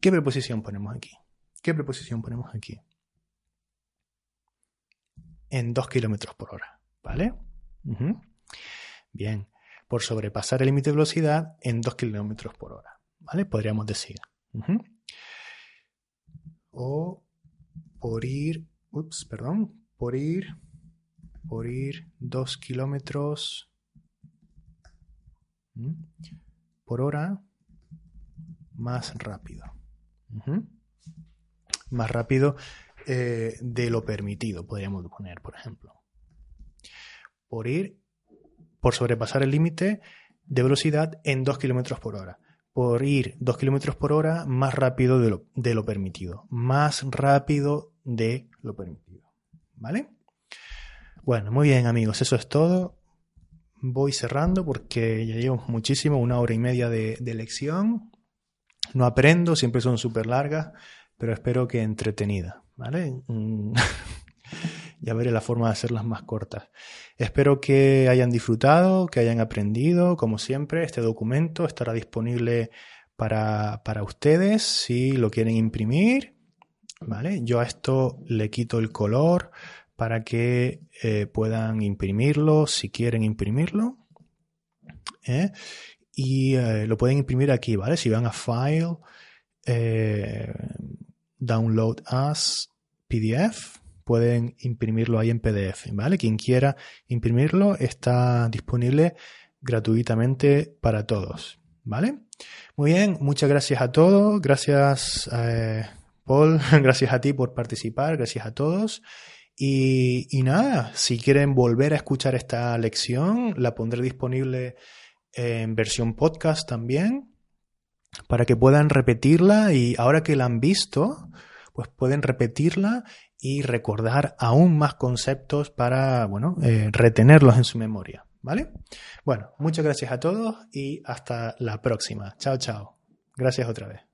¿Qué preposición ponemos aquí? ¿Qué preposición ponemos aquí? En 2 kilómetros por hora, ¿vale? Bien, por sobrepasar el límite de velocidad en 2 kilómetros por hora, ¿vale? Podríamos decir. O por ir, ups, perdón, por ir, por ir 2 kilómetros por hora más rápido. Más rápido eh, de lo permitido, podríamos poner, por ejemplo. Por ir, por sobrepasar el límite de velocidad en 2 kilómetros por hora. Por ir 2 kilómetros por hora más rápido de lo, de lo permitido. Más rápido de lo permitido. ¿Vale? Bueno, muy bien amigos, eso es todo. Voy cerrando porque ya llevo muchísimo, una hora y media de, de lección. No aprendo, siempre son súper largas, pero espero que entretenidas. ¿Vale? Mm. ya veré la forma de hacerlas más cortas. Espero que hayan disfrutado, que hayan aprendido, como siempre, este documento estará disponible para, para ustedes si lo quieren imprimir. ¿Vale? Yo a esto le quito el color para que eh, puedan imprimirlo si quieren imprimirlo. ¿eh? Y eh, lo pueden imprimir aquí, ¿vale? Si van a File, Download as PDF, pueden imprimirlo ahí en PDF, ¿vale? Quien quiera imprimirlo está disponible gratuitamente para todos, ¿vale? Muy bien, muchas gracias a todos, gracias Paul, gracias a ti por participar, gracias a todos. Y, nada, si quieren volver a escuchar esta lección, la pondré disponible en versión podcast también, para que puedan repetirla y ahora que la han visto, pues pueden repetirla y recordar aún más conceptos para, bueno, eh, retenerlos en su memoria. ¿Vale? Bueno, muchas gracias a todos y hasta la próxima. Chao, chao. Gracias otra vez.